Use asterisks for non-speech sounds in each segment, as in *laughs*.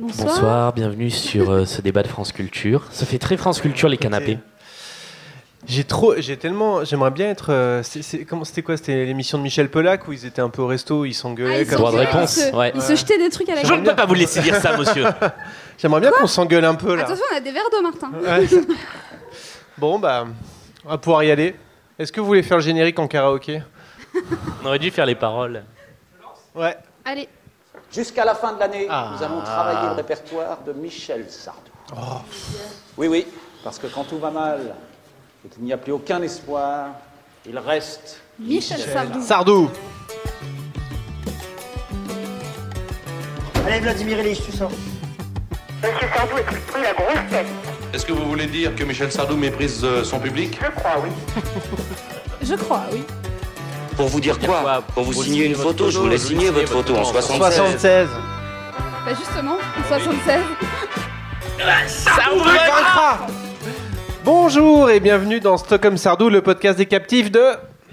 Bonsoir. Bonsoir, bienvenue sur euh, ce débat de France Culture. Ça fait très France Culture les canapés. J'ai trop, j'ai tellement, j'aimerais bien être. euh, c'est- c'est- comment c'était quoi? C'était l'émission de Michel Polac où ils étaient un peu au resto, ils Ah, s'engueulaient. ils comme Droit de s'engueulaient, réponse, Ils se, ouais. ils se jetaient des trucs à la Je gueule. ne peux pas vous laisser dire ça, monsieur. *laughs* J'aimerais bien qu'on s'engueule un peu là. Attention, on a des verres d'eau, Martin. Ouais. bon bah, on va pouvoir y aller. Est-ce que vous voulez faire le générique en karaoké? On aurait dû faire les paroles. Ouais. Allez, Jusqu'à la fin de l'année, Ah. nous allons travailler le répertoire de Michel Sardou. Oh. Oui, oui, parce que quand tout va mal et qu'il n'y a plus aucun espoir, il reste Michel Sardou. Sardou. Allez Vladimir Ilyich, tu sors. Monsieur Sardou est pris la grosse tête. Est-ce que vous voulez dire que Michel Sardou méprise euh, son public? Je crois, oui. Je crois, oui. Pour vous dire quoi quoi Pour vous signer une photo, je voulais signer votre photo en votre photo en 76. 76. Bah justement, en 76. Bonjour et bienvenue dans Stockholm Sardou, le podcast des captifs de.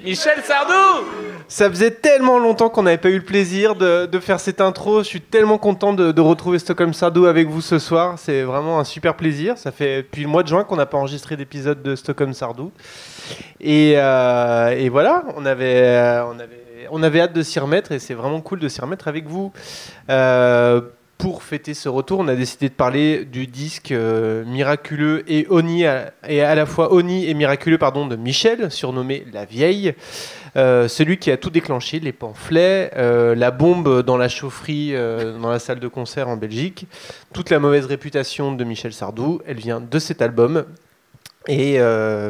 Michel Sardou Ça faisait tellement longtemps qu'on n'avait pas eu le plaisir de, faire cette intro. Je suis tellement content de, retrouver Stockholm Sardou avec vous ce soir. C'est vraiment un super plaisir. Ça fait depuis le mois de juin qu'on n'a pas enregistré d'épisode de Stockholm Sardou. Et, euh, voilà, on avait, euh, on avait hâte de s'y remettre et c'est vraiment cool de s'y remettre avec vous. Euh, pour fêter ce retour, on a décidé de parler du disque euh, miraculeux et, Oni à, la fois Oni et miraculeux pardon, de Michel, surnommé La Vieille. Euh, celui qui a tout déclenché, les pamphlets, euh, la bombe dans la chaufferie, dans la salle de concert en Belgique, toute la mauvaise réputation de Michel Sardou, elle vient de cet album. Et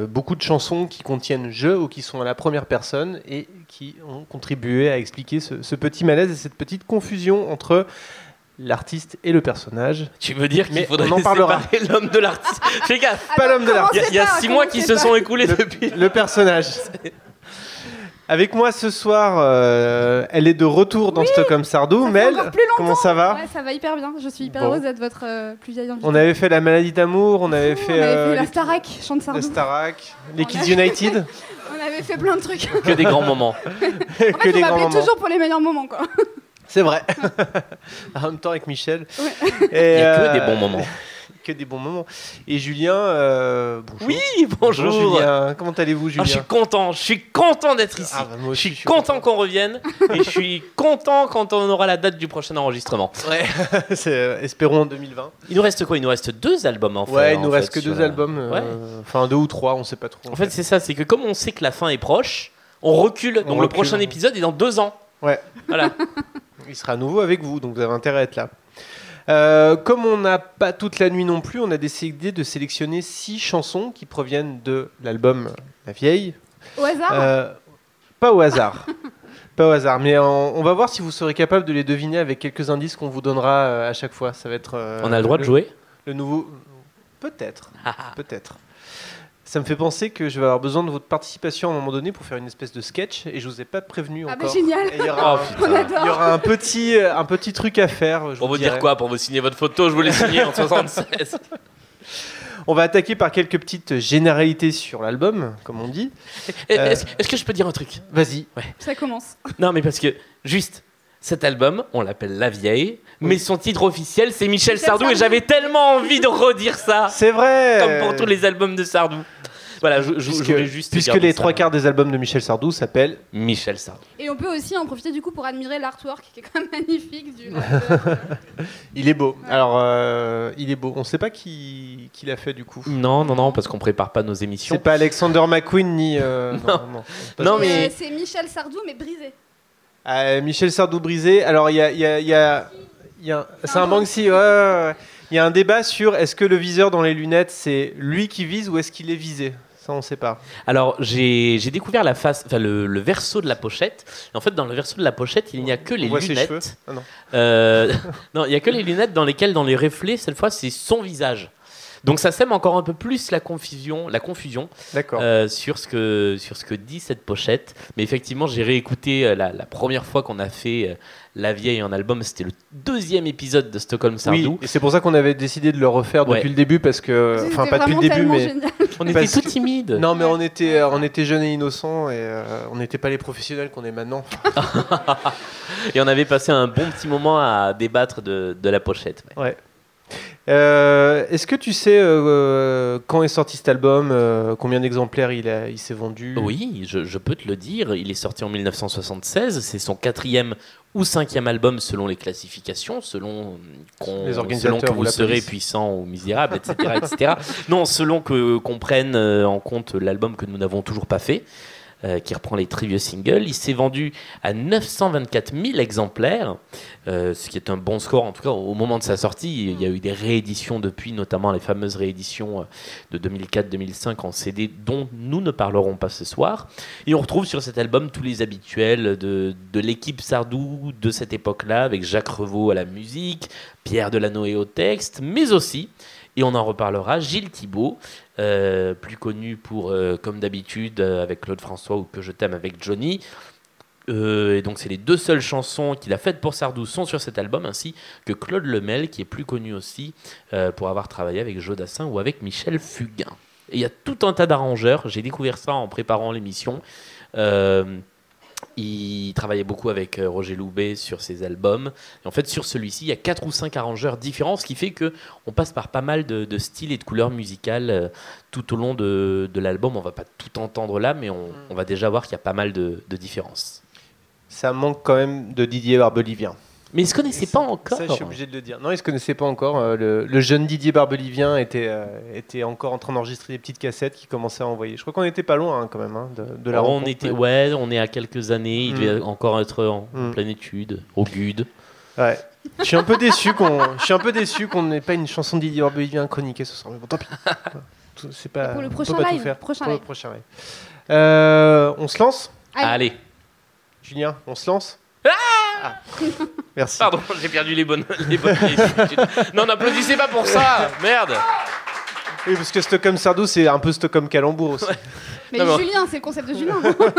beaucoup de chansons qui contiennent je ou qui sont à la première personne et qui ont contribué à expliquer ce petit malaise et cette petite confusion entre l'artiste et le personnage. Tu veux dire qu'il Mais faudrait on en parlera. séparer l'homme de l'artiste *laughs* Fais gaffe Pas l'homme de l'artiste. Il y a, pas, six mois qui se pas sont écoulés depuis. *laughs* Le personnage. Avec moi ce soir, euh, elle est de retour dans Stockholm Sardou. Mel, comment ça va Ouais, ça va hyper bien. Je suis hyper Bon. heureuse d'être votre euh, plus vieille invitée. On avait fait la maladie d'amour, on avait On fait, avait euh, fait la Starac, chant de Sardou. Starac, les On Kids United, *laughs* On avait fait plein de trucs. Que des grands moments. En que fait, on les grands moments. toujours pour les meilleurs moments, quoi. C'est vrai. *laughs* en même temps avec Michel. Ouais. Et, Il y a que euh, des bons moments. *laughs* Que des bons moments. Et Julien, euh, bonjour. Oui, bonjour. Julien. Comment allez-vous Julien Ah, je suis content, je suis content d'être ici. Ah, bah, moi je suis je suis content qu'on revienne et je suis content quand on aura la date du prochain enregistrement. Ouais. *laughs* C'est, euh, espérons en 2020. Il nous reste quoi? Il nous reste deux albums en fait. ouais, il en nous fait, reste que deux la- albums. euh, Ouais. Enfin, deux ou trois, on sait pas trop. En fait, c'est ça, c'est que comme on sait que la fin est proche, on recule. Donc le prochain épisode est dans deux ans. Ouais. Voilà. Il sera à nouveau avec vous, donc vous avez intérêt à être là. Euh, comme on n'a pas toute la nuit non plus, on a décidé de sélectionner six chansons qui proviennent de l'album La Vieille. Au hasard? Euh, pas au hasard. *laughs* pas au hasard, mais on, on va voir si vous serez capable de les deviner avec quelques indices qu'on vous donnera euh, à chaque fois. Ça va être. euh, on a le droit de jouer? Le nouveau. Peut-être. Peut-être. Ça me fait penser que je vais avoir besoin de votre participation à un moment donné pour faire une espèce de sketch et je vous ai pas prévenu Ah bah encore. génial. Et il y aura, *laughs* Oh, On putain. adore. il y aura un petit, euh, un petit truc à faire. je Pour vous dire quoi Pour vous signer votre photo, je vous l'ai signé en *laughs* 76. On va attaquer par quelques petites généralités sur l'album, comme on dit. Est-ce est-ce que je peux dire un truc? Vas-y. Ça commence. Non, mais parce que, juste, cet album, on l'appelle La Vieille, mais son titre officiel, c'est Michel Michel Sardou, et j'avais tellement envie de redire ça, C'est vrai. comme pour tous les albums de Sardou. Voilà, je, je- je Puisque, voulais juste puisque les ça. trois quarts des albums de Michel Sardou s'appellent Michel Sardou. Et on peut aussi en profiter du coup pour admirer l'artwork qui est quand même magnifique du. *laughs* Il est beau. Alors, euh, il est beau. On ne sait pas qui, qui l'a fait du coup. Non, non, non, parce qu'on prépare pas nos émissions. C'est pas Alexander McQueen ni. euh, *laughs* non, non, non. Non, Et, mais- euh, c'est Michel Sardou mais brisé. Euh, Michel Sardou brisé. Alors, il y a. y a- y a- il y a- C'est un Banksy, ouais, ouais, ouais. Il y a un débat sur est-ce que le viseur dans les lunettes, c'est lui qui vise ou est-ce qu'il est visé? Ça, on ne sait pas. Alors, j'ai découvert la face, enfin, le, le verso de la pochette. Et en fait, dans le verso de la pochette, il n'y a que les lunettes. Ah non. Euh, *laughs* non, il n'y a que les lunettes dans lesquelles, dans les reflets, cette fois, c'est son visage. Donc ça sème encore un peu plus la confusion, la confusion euh, sur, ce que, sur ce que dit cette pochette. Mais effectivement, j'ai réécouté euh, la, la première fois qu'on a fait euh, La Vieille en album. C'était le deuxième épisode de Stockholm Sardou. Oui, et c'est pour ça qu'on avait décidé de le refaire Ouais. depuis le début parce que, enfin pas depuis le début, mais génial. On *laughs* était Parce tout timides. non, mais on était, on était jeunes et innocents et euh, on n'était pas les professionnels qu'on est maintenant. *laughs* Et on avait passé un bon petit moment à débattre de, de la pochette. ouais. Ouais. Euh, Est-ce que tu sais euh, quand est sorti cet album euh, Combien d'exemplaires il, a- il s'est vendu? Oui, je, je peux te le dire. Il est sorti en 1976. C'est son quatrième ou cinquième album selon les classifications, selon, qu'on- selon que ou vous serez puissant ou misérable, etc. etc. *laughs* non, selon que qu'on prenne euh, en compte l'album que nous n'avons toujours pas fait. Euh, qui reprend les très vieux singles. Il s'est vendu à 924 000 exemplaires, euh, ce qui est un bon score. En tout cas, au moment de sa sortie, il y a eu des rééditions depuis, notamment les fameuses rééditions euh, de 2004-2005 en CD, dont nous ne parlerons pas ce soir. Et on retrouve sur cet album tous les habituels de, de l'équipe Sardou de cette époque-là, avec Jacques Revaux à la musique, Pierre Delanoë au texte, mais aussi, et on en reparlera, Gilles Thibault, euh, plus connu pour, euh, comme d'habitude, euh, avec Claude François ou Que je t'aime avec Johnny. Et donc c'est les deux seules chansons qu'il a faites pour Sardou sont sur cet album, ainsi que Claude Lemel, qui est plus connu aussi pour avoir travaillé avec Joe Dassin ou avec Michel Fugain. Et il y a tout un tas d'arrangeurs, j'ai découvert ça en préparant l'émission. Il travaillait beaucoup avec euh, Roger Loubet sur ses albums. Et en fait, sur celui-ci, il y a quatre ou cinq arrangeurs différents, ce qui fait que on passe par pas mal de, de styles et de couleurs musicales euh, tout au long de, de l'album. On va pas tout entendre là, mais on, on va déjà voir qu'il y a pas mal de, de différences. Ça manque quand même de Didier Barbelivien. Mais ils se connaissaient pas encore. Ça, je suis obligé de le dire. Non, il se connaissait pas encore. Euh, le, le jeune Didier Barbelivien était, euh, était encore en train d'enregistrer des petites cassettes qu'il commençait à envoyer. Je crois qu'on était pas loin hein, quand même hein, de, de la on rencontre. était, ouais, on est à quelques années. Il Mm. devait encore être en, en Mm. pleine étude, au GUD. Ouais. Je suis un peu déçu qu'on, je suis un peu déçu qu'on n'ait pas une chanson de Didier Barbelivien chroniquée ce soir. Mais bon, tant pis. C'est pas. Pour le on peut prochain pas tout live, faire. prochain Pour le prochain live. Euh, on se lance, Allez. Allez, Julien. On se lance? Ah Merci. pardon, j'ai perdu les bonnes, les bonnes habitudes. Non, n'applaudissez pas pour ça, merde. Oui, parce que Stockholm Sardou, c'est un peu Stockholm Calembour aussi. *laughs* Mais Non, Julien, c'est le concept de Julien.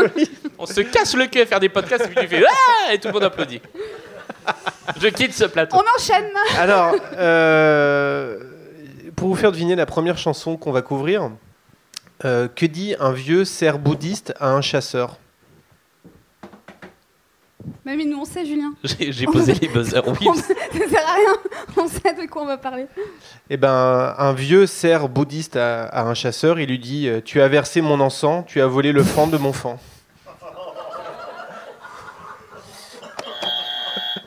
*laughs* On se casse le cul à faire des podcasts et puis tu fais ah et tout le monde applaudit. Je quitte ce plateau. On enchaîne. Alors, euh, pour vous faire deviner la première chanson qu'on va couvrir, euh, que dit un vieux cerf bouddhiste à un chasseur? Mais nous, on sait, Julien. *laughs* J'ai posé les buzzers. Oui, On- Ça sert à rien. On sait de quoi on va parler. Eh ben, un vieux cerf bouddhiste à, à un chasseur, il lui dit euh, Tu as versé mon encens, tu as volé le fan de mon fan.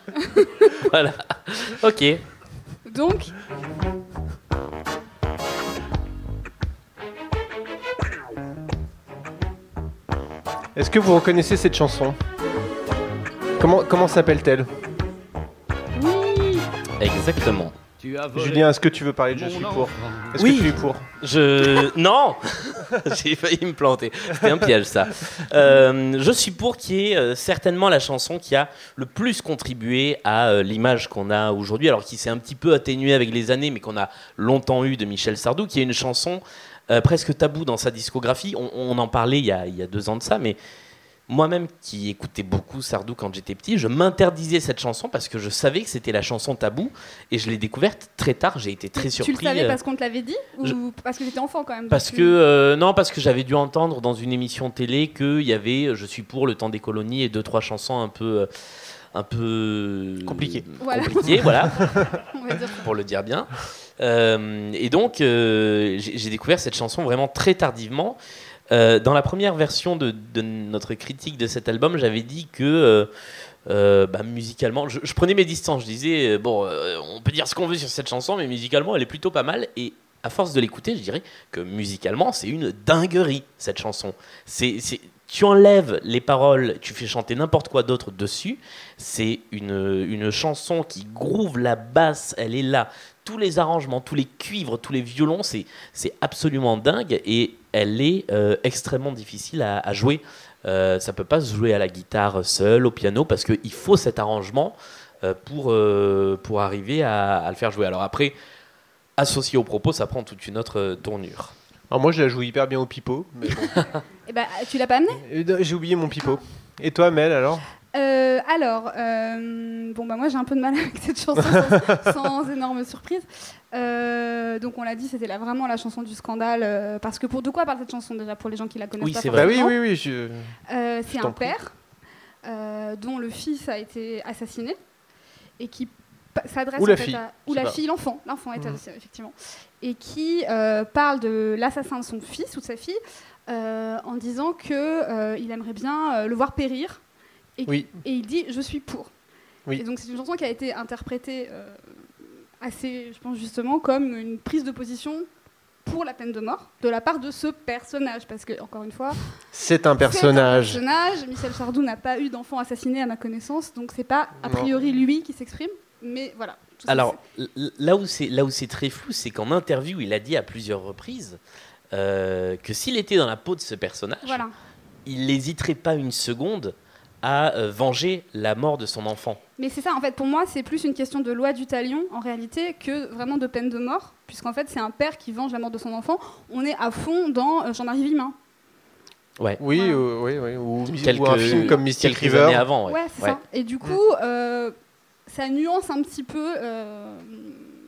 *laughs* voilà. Ok. Donc, Est-ce que vous reconnaissez cette chanson? Comment, comment s'appelle-t-elle Exactement. Julien, est-ce que tu veux parler de Je suis pour Est-ce Oui. que tu es pour Je non, *laughs* j'ai failli me planter. C'était un piège ça. Euh, je suis pour qui est euh, certainement la chanson qui a le plus contribué à euh, l'image qu'on a aujourd'hui, alors qui s'est un petit peu atténuée avec les années, mais qu'on a longtemps eu de Michel Sardou, qui est une chanson euh, presque taboue dans sa discographie. On, on en parlait il y, a, il y a deux ans de ça, mais moi-même qui écoutais beaucoup Sardou quand j'étais petit, je m'interdisais cette chanson parce que je savais que c'était la chanson taboue et je l'ai découverte très tard. J'ai été très tu surpris. le savais euh, parce qu'on te l'avait dit ou je- parce que j'étais enfant quand même parce que tu- euh, non, parce que j'avais dû entendre dans une émission télé qu'il y avait euh, "Je suis pour le temps des colonies" et deux trois chansons un peu, un peu Compliquées. Voilà. compliquées, *laughs* voilà, on va dire. pour le dire bien. Euh, et donc euh, j'ai découvert cette chanson vraiment très tardivement. Euh, dans la première version de, notre critique de cet album, j'avais dit que euh, euh, bah, musicalement, je, prenais mes distances. Je disais, bon, on peut dire ce qu'on veut sur cette chanson, mais musicalement, elle est plutôt pas mal. Et à force de l'écouter, je dirais que musicalement, c'est une dinguerie, cette chanson. C'est, tu enlèves les paroles, tu fais chanter n'importe quoi d'autre dessus. C'est une, une chanson qui groove la basse, elle est là. Tous les arrangements, tous les cuivres, tous les violons, c'est absolument dingue et elle est euh, extrêmement difficile à, à jouer. Euh, ça peut pas se jouer à la guitare seul, au piano, parce qu'il faut cet arrangement euh, pour, euh, pour arriver à, à le faire jouer. Alors après, associé au propos, ça prend toute une autre tournure. Alors moi, je la joue hyper bien au pipeau. mais bon. *laughs* Eh ben, tu l'as pas amené? Et J'ai oublié mon pipeau. Et toi, Mel, alors? Alors, euh, bon bah moi j'ai un peu de mal *laughs* avec cette chanson sans, sans énorme surprise. Euh, donc on l'a dit, c'était là vraiment la chanson du scandale. euh, parce que pour de quoi parle cette chanson déjà pour les gens qui la connaissent Oui, pas c'est Bah vrai. oui, forcément oui, oui. Je... Euh, c'est un père euh, dont le fils a été assassiné et qui s'adresse Ou la en fait fille, à- ou la pas. fille, l'enfant, l'enfant est Mhm. effectivement, et qui euh, parle de l'assassin de son fils ou de sa fille euh, en disant que euh, il aimerait bien euh, le voir périr et, Oui. et il dit je suis pour. Oui. Et donc c'est une chanson qui a été interprétée euh, assez, je pense justement comme une prise de position pour la peine de mort de la part de ce personnage parce que encore une fois C'est un c'est personnage. un personnage. Michel Sardou n'a pas eu d'enfant assassiné à ma connaissance, donc c'est pas a Non. priori lui qui s'exprime. Mais voilà. Alors, là où c'est là où c'est très flou, c'est qu'en interview, il a dit à plusieurs reprises euh, que s'il était dans la peau de ce personnage, voilà. il n'hésiterait pas une seconde à euh, venger la mort de son enfant. Mais c'est ça, en fait, pour moi, c'est plus une question de loi du talion, en réalité, que vraiment de peine de mort, puisqu'en fait, c'est un père qui venge la mort de son enfant. On est à fond dans euh, Jean-Marie Vimin. Oui, Voilà. euh, oui, oui. Ou, Quelques, ou un film comme Mystic River. années avant. Ouais, Ouais, c'est Ouais. ça. Et du coup, euh, ça nuance un petit peu euh,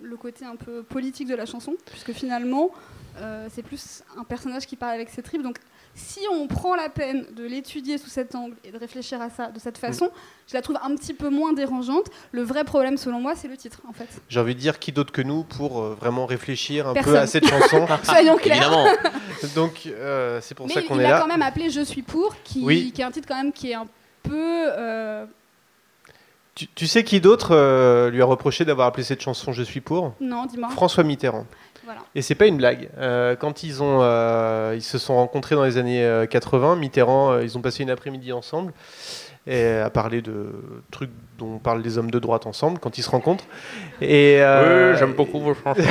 le côté un peu politique de la chanson, puisque finalement, euh, c'est plus un personnage qui parle avec ses tripes. Donc, si on prend la peine de l'étudier sous cet angle et de réfléchir à ça de cette façon, je la trouve un petit peu moins dérangeante. Le vrai problème, selon moi, c'est le titre, en fait. J'ai envie de dire qui d'autre que nous pour euh, vraiment réfléchir un peu à cette chanson? *laughs* Soyons clairs. Évidemment. *laughs* Donc euh, c'est pour Mais ça qu'on il est a là. quand même appelé Je suis pour, qui, Oui. qui est un titre quand même qui est un peu. euh, Tu, tu sais qui d'autre euh, lui a reproché d'avoir appelé cette chanson Je suis pour? Non, dis-moi. François Mitterrand. Voilà. Et c'est pas une blague. Euh, quand ils ont, euh, ils se sont rencontrés dans les années euh, 80, Mitterrand, euh, ils ont passé une après-midi ensemble et à parler de trucs dont parlent les hommes de droite ensemble quand ils se rencontrent. Et euh, vos chansons. *laughs*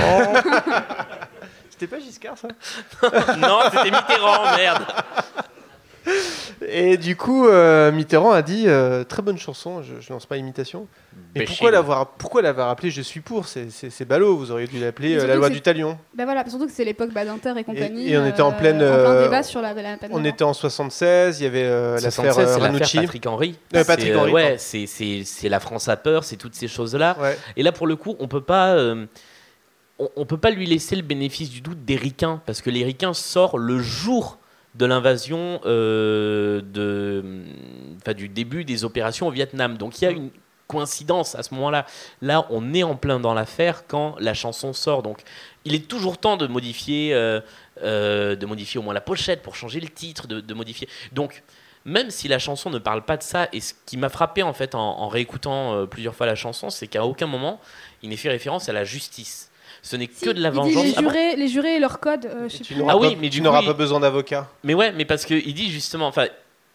C'était pas Giscard ça? Non, c'était Mitterrand, merde. *laughs* Et du coup, euh, Mitterrand a dit euh, très bonne chanson. Je, je lance pas imitation. Mais pourquoi l'avoir, pourquoi l'avoir appelé Je suis pour C'est, ballot. Vous auriez dû l'appeler euh, la loi du talion. Ben voilà, surtout que c'est l'époque Badinter et compagnie. et on était en euh, pleine, en plein débat sur la, la peine de On était en 76. Il y avait euh, l'affaire 76, euh, c'est l'affaire Ranucci. Patrick Henry. Euh, Patrick C'est, euh, Henry, ouais, c'est, c'est, c'est la France a peur, c'est toutes ces choses-là. Ouais. Et là, pour le coup, on peut pas, euh, on, on peut pas lui laisser le bénéfice du doute des ricains, parce que les ricains sortent le jour de l'invasion euh, de, enfin, du début des opérations au Vietnam. Donc il y a une coïncidence à ce moment-là. Là, on est en plein dans l'affaire quand la chanson sort. Donc il est toujours temps de modifier, euh, euh, de modifier au moins la pochette pour changer le titre, de, de modifier. Donc même si la chanson ne parle pas de ça, et ce qui m'a frappé en fait en, en réécoutant plusieurs fois la chanson, c'est qu'à aucun moment il n'est fait référence à la justice. Ce n'est Si, que de la il dit vengeance. Les Ah bon jurés, les jurés et leur code, euh, je sais Tu plus. Ah oui, pas, mais tu n'auras pas besoin d'avocat. Mais ouais, mais parce qu'il dit justement, enfin,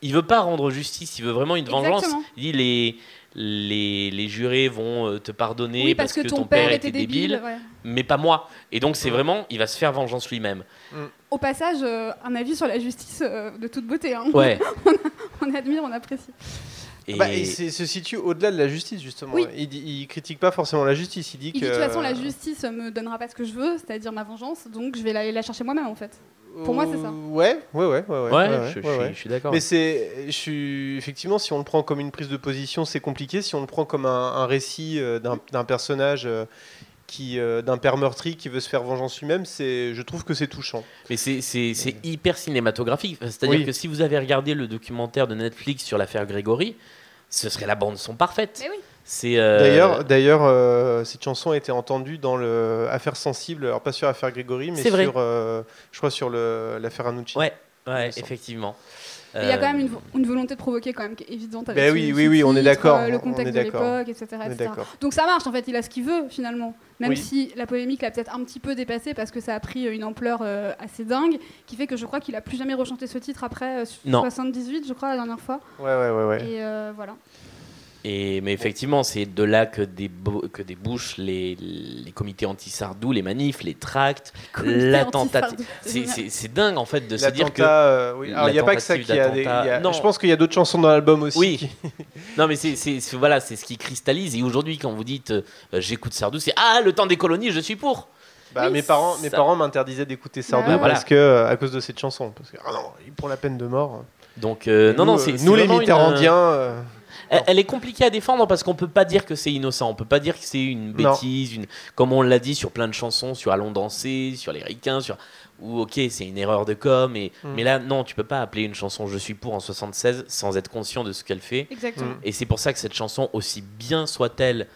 il veut pas rendre justice, il veut vraiment une vengeance. Exactement. Il dit les, les, les jurés vont euh, te pardonner Oui, parce, que, ton père était débile. ouais. mais pas moi. Et donc c'est vraiment, il va se faire vengeance lui-même. Au passage, euh, un avis sur la justice euh, de toute beauté. hein. Ouais. *laughs* on admire, on apprécie. Et, Bah, il se se situe au-delà de la justice justement. Oui. Il, dit- il critique pas forcément la justice. Il dit Il que dit de toute façon, la justice me donnera pas ce que je veux, c'est-à-dire ma vengeance, donc je vais aller la chercher moi-même en fait. pour moi, c'est ça. Ouais, ouais, ouais, ouais. ouais, je, ouais, je ouais. suis- je suis d'accord. Mais c'est, je suis effectivement, si on le prend comme une prise de position, c'est compliqué. Si on le prend comme un, un récit euh, d'un, d'un personnage euh, qui, euh, d'un père meurtri qui veut se faire vengeance lui-même, c'est, je trouve que c'est touchant. Mais c'est- c'est c'est hyper cinématographique. C'est-à-dire Oui. que si vous avez regardé le documentaire de Netflix sur l'affaire Grégory, ce serait la bande son parfaite. Mais oui. C'est euh, D'ailleurs, d'ailleurs, euh, cette chanson a été entendue dans le Affaire sensible, alors pas sur l'affaire Grégory, mais sur, euh, je crois, sur le, l'affaire Anucci. ouais, ouais, effectivement. Il y a Euh, quand même une, vo- une volonté de provoquer quand même qui est évidente avec Ben oui, oui, oui, on est d'accord, euh, le on contexte de l'époque, etc. Donc ça marche en fait, il a ce qu'il veut finalement. Même Oui. si la polémique l'a peut-être un petit peu dépassé parce que ça a pris une ampleur euh, assez dingue, qui fait que je crois qu'il a plus jamais rechanté ce titre après euh, Non. 78, je crois, la dernière fois. Ouais, ouais, ouais, ouais. Et euh, voilà. Et, mais effectivement, c'est de là que, des que débouchent les, les comités anti-Sardou, les manifs, les tracts, la tentative. c'est dingue en fait de se dire que. Euh, oui. la Alors, il n'y a pas que ça qui a des. y a- Non. Je pense qu'il y a d'autres chansons dans l'album aussi. Oui. qui- Non, mais c'est voilà, c'est ce qui cristallise. Et aujourd'hui, quand vous dites euh, j'écoute Sardou, c'est Ah, le temps des colonies, je suis pour. Bah, Oui, mes parents, mes ça- parents m'interdisaient d'écouter Sardou Bah, voilà. parce que euh, à cause de cette chanson. Parce que ah non, pour la peine de mort. Donc, euh, non, nous, non, c'est nous les une, Mitterrandiens. euh, Elle, elle est compliquée à défendre parce qu'on peut pas dire que c'est innocent, on peut pas dire que c'est une Non. bêtise, une... comme on l'a dit sur plein de chansons, sur Allons danser, sur les ricains, sur ou ok c'est une erreur de com, et... Mm. mais là non tu peux pas appeler une chanson Je suis pour en 76 sans être conscient de ce qu'elle fait, Exactement. Mm. et c'est pour ça que cette chanson aussi bien soit-elle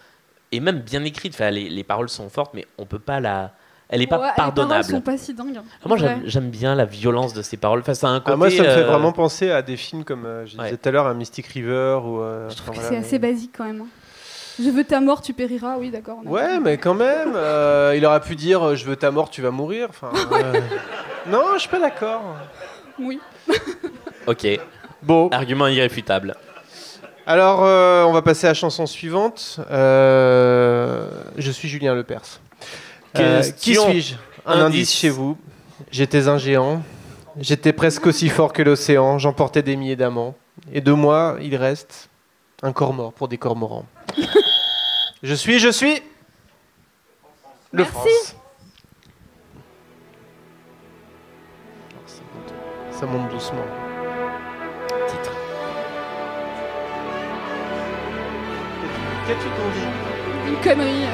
et même bien écrite. Enfin, les, les paroles sont fortes, mais on peut pas la. Elle est pas Ouais, Les pardonnable. paroles sont pas si dingues. hein. Ah, moi, Ouais. j'aime bien la violence de ces paroles. Enfin, ça a un côté. Ah, moi, ça me fait euh, vraiment penser à des films comme euh, je Ouais. disais tout à l'heure, à Mystic River ou. euh, Je trouve enfin, que voilà, c'est mais- assez basique quand même. hein. Je veux ta mort, tu périras. Oui, d'accord. Ouais, mais quand même, euh, il aurait pu dire je veux ta mort, tu vas mourir. Enfin, *laughs* euh, non, je suis pas d'accord. Oui. *laughs* Ok. Bon, Argument irréfutable. alors euh, on va passer à la chanson suivante. Euh, je suis Julien Lepers. Euh, qui suis-je Un indice. Indice. chez vous. J'étais un géant. J'étais presque aussi fort que l'océan. J'emportais des milliers d'amants. Et de moi, il reste un corps mort pour des cormorans. *laughs* je suis, je suis. Le Merci. France. Ça monte- doucement. Titre. Qu'as-tu t'en dit? Une connerie.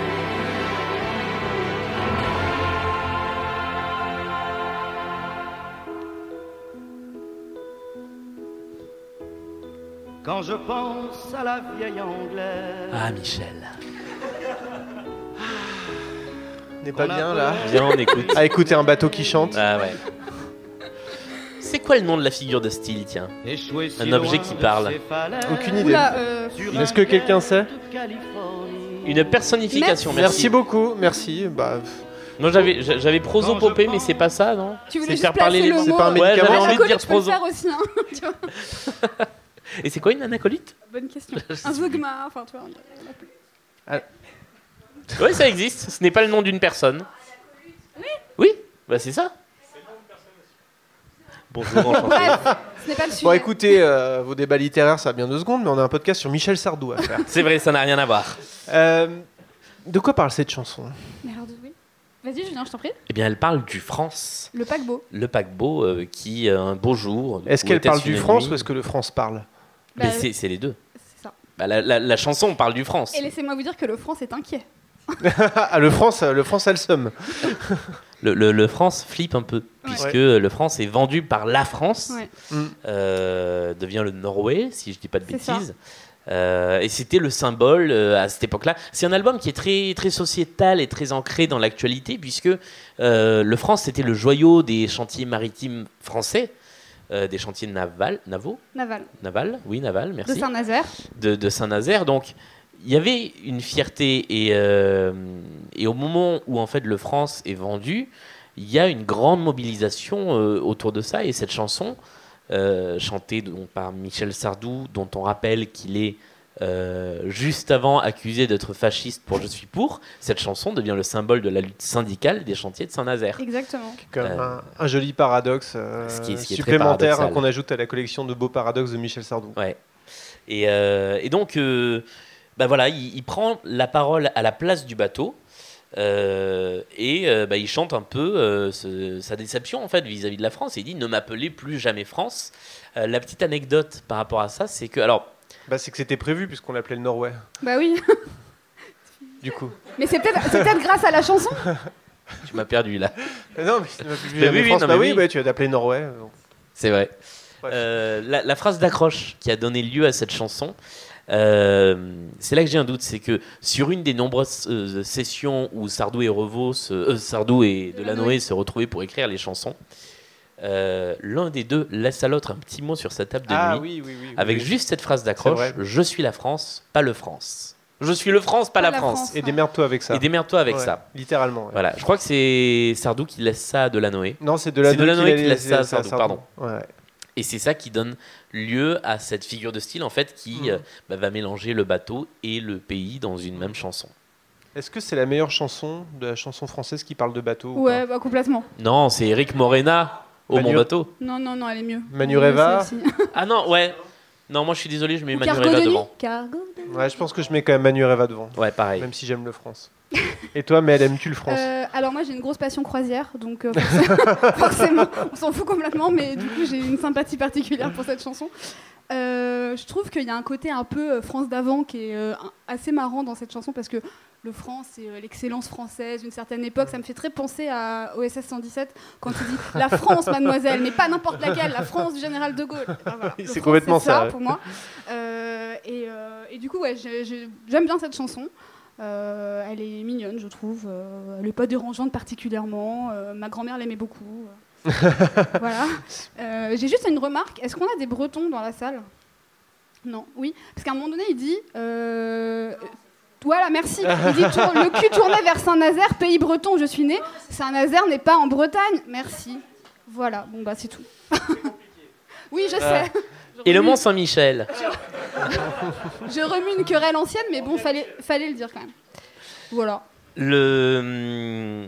*laughs* Quand je pense à la vieille anglaise. Ah, Michel. N'est pas bien là Viens, on écoute. À écouter un bateau qui chante. Ah ouais. C'est quoi le nom de la figure de style, tiens? Échoué si Un objet qui parle. Aucune idée. Oula, euh, Est-ce que quelqu'un sait. Une personnification, Merci. merci. beaucoup, merci. Bah, Non, j'avais j'a- j'avais prosopopée, mais c'est pas ça, non? Tu voulais C'est juste faire parler placer les le c'est mot. pas un Ouais, médicament. j'avais Ouais, envie de dire proso. aussi. hein, *laughs* tu vois. *laughs* Et c'est quoi une anacolite? Bonne question. *laughs* Un zogma, enfin, tu vois. on a- Oui, ça existe. Ce n'est pas le nom d'une personne. Oui Oui Bah c'est ça. Bonjour, enchanté. Bref, ce n'est pas le sujet. Bon, écoutez, euh, vos débats littéraires, ça a bien deux secondes, mais on a un podcast sur Michel Sardou à faire. *laughs* C'est vrai, ça n'a rien à voir. Euh, de quoi parle cette chanson? Alors, oui. Vas-y, Julien, je t'en prie. Eh bien, elle parle du France, Le paquebot. le paquebot euh, qui, euh, un beau jour. Est-ce qu'elle parle du France nuit- ou est-ce que le France parle? Bah, c'est c'est les deux. C'est ça. Bah, la, la- la chanson parle du France. Et laissez-moi vous dire que le France est inquiet. *laughs* Ah, le France, le France a le somme. *laughs* Le, le- le France flippe un peu, puisque le France est vendu par la France, Ouais. Mm. euh, devient le Norway, si je dis pas de bêtises. Euh, et c'était le symbole euh, à cette époque-là. C'est un album qui est très, très sociétal et très ancré dans l'actualité, puisque euh, le France, c'était le joyau des chantiers maritimes français, euh, des chantiers navals, navaux, Naval. naval, oui, naval, De merci, Saint-Nazaire. de, de Saint-Nazaire. Donc, il y avait une fierté et, euh, et au moment où en fait le France est vendu, il y a une grande mobilisation euh, autour de ça et cette chanson chantée donc, par Michel Sardou, dont on rappelle qu'il est euh, juste avant accusé d'être fasciste pour Je suis pour, cette chanson devient le symbole de la lutte syndicale des chantiers de Saint-Nazaire. Exactement. Même Euh, un, un joli paradoxe euh, ce qui est- ce qui est très supplémentaire qu'on ajoute à la collection de beaux paradoxes de Michel Sardou. Ouais. Et, euh, et donc, euh, bah voilà, il, il prend la parole à la place du bateau. euh, et euh, bah, il chante un peu euh, ce- sa déception en fait vis-à-vis de la France. Et il dit ne m'appelez plus jamais France. Euh, la petite anecdote par rapport à ça, c'est que alors Bah, c'est que c'était prévu puisqu'on l'appelait le Norway, Bah oui. *laughs* du coup. Mais c'est peut-être c'est peut-être grâce à la chanson. tu m'as perdu là. Euh, Non, mais, Mais *laughs* jamais oui, France, non, bah mais oui, oui. bah, tu vas t'appeler Norway. donc. C'est vrai. Euh, la, la phrase d'accroche qui a donné lieu à cette chanson, euh, c'est là que j'ai un doute, c'est que sur une des nombreuses euh, sessions où Sardou et Revaux, se- euh, Sardou et Delanoë se retrouvaient pour écrire les chansons, euh, l'un des deux laisse à l'autre un petit mot sur sa table de Ah nuit, oui, oui, oui. oui, avec oui. juste cette phrase d'accroche. Je suis la France, pas le France. Je suis le France, pas, Pas la, la France. France. Et démerde-toi avec ça. Et démerde-toi avec Ouais, ça. Littéralement. ouais. Voilà, je crois que c'est Sardou qui laisse ça à Delanoë. Non, c'est de la C'est Delanoë qui laisse ça à Sardou, pardon. Ouais. Et c'est ça qui donne lieu à cette figure de style en fait qui Mhm. euh, bah, va mélanger le bateau et le pays dans une même chanson. Est-ce que c'est la meilleure chanson de la chanson française qui parle de bateau ou Ouais, bah complètement. Non, c'est Eric Morena au Manu- Mon Bateau. Non, non, non, elle est mieux. Manureva. Elle. *laughs* *laughs* Ah non, ouais. Non, moi je suis désolé, je mets Ou Manu Cargo Reva de nuit. devant. Cargo Ouais, je pense que je mets quand même Manu Reva devant. Ouais, pareil. Même si j'aime le France. Et toi, mais aimes-tu le France Euh, alors moi j'ai une grosse passion croisière, donc euh, forcément, *laughs* forcément, on s'en fout complètement, mais du coup j'ai une sympathie particulière pour cette chanson. Euh, je trouve qu'il y a un côté un peu euh, France d'avant qui est euh, assez marrant dans cette chanson parce que le France, c'est euh, l'excellence française d'une certaine époque. Ça me fait très penser à OSS 117 quand il dit *laughs* la France, mademoiselle, mais pas n'importe laquelle, la France du général de Gaulle. Enfin, voilà. Le C'est complètement ça, ouais. pour moi. Et, et du coup, ouais, j'ai- j'ai- j'aime bien cette chanson. Elle est mignonne, je trouve. Elle n'est pas dérangeante particulièrement. Ma grand-mère l'aimait beaucoup. *laughs* voilà. Euh, j'ai juste une remarque. Est-ce qu'on a des Bretons dans la salle? Non. Oui. Parce qu'à un moment donné, il dit. euh, Voilà, merci. Il dit *laughs* tour- le cul tourné vers Saint-Nazaire, pays breton où je suis né. Saint-Nazaire n'est pas en Bretagne. Merci. Voilà. Bon bah c'est tout. *laughs* oui, je sais. Et le Mont Saint-Michel. Je remue une querelle ancienne, mais bon, fallait, fallait le dire quand même. Voilà. Le...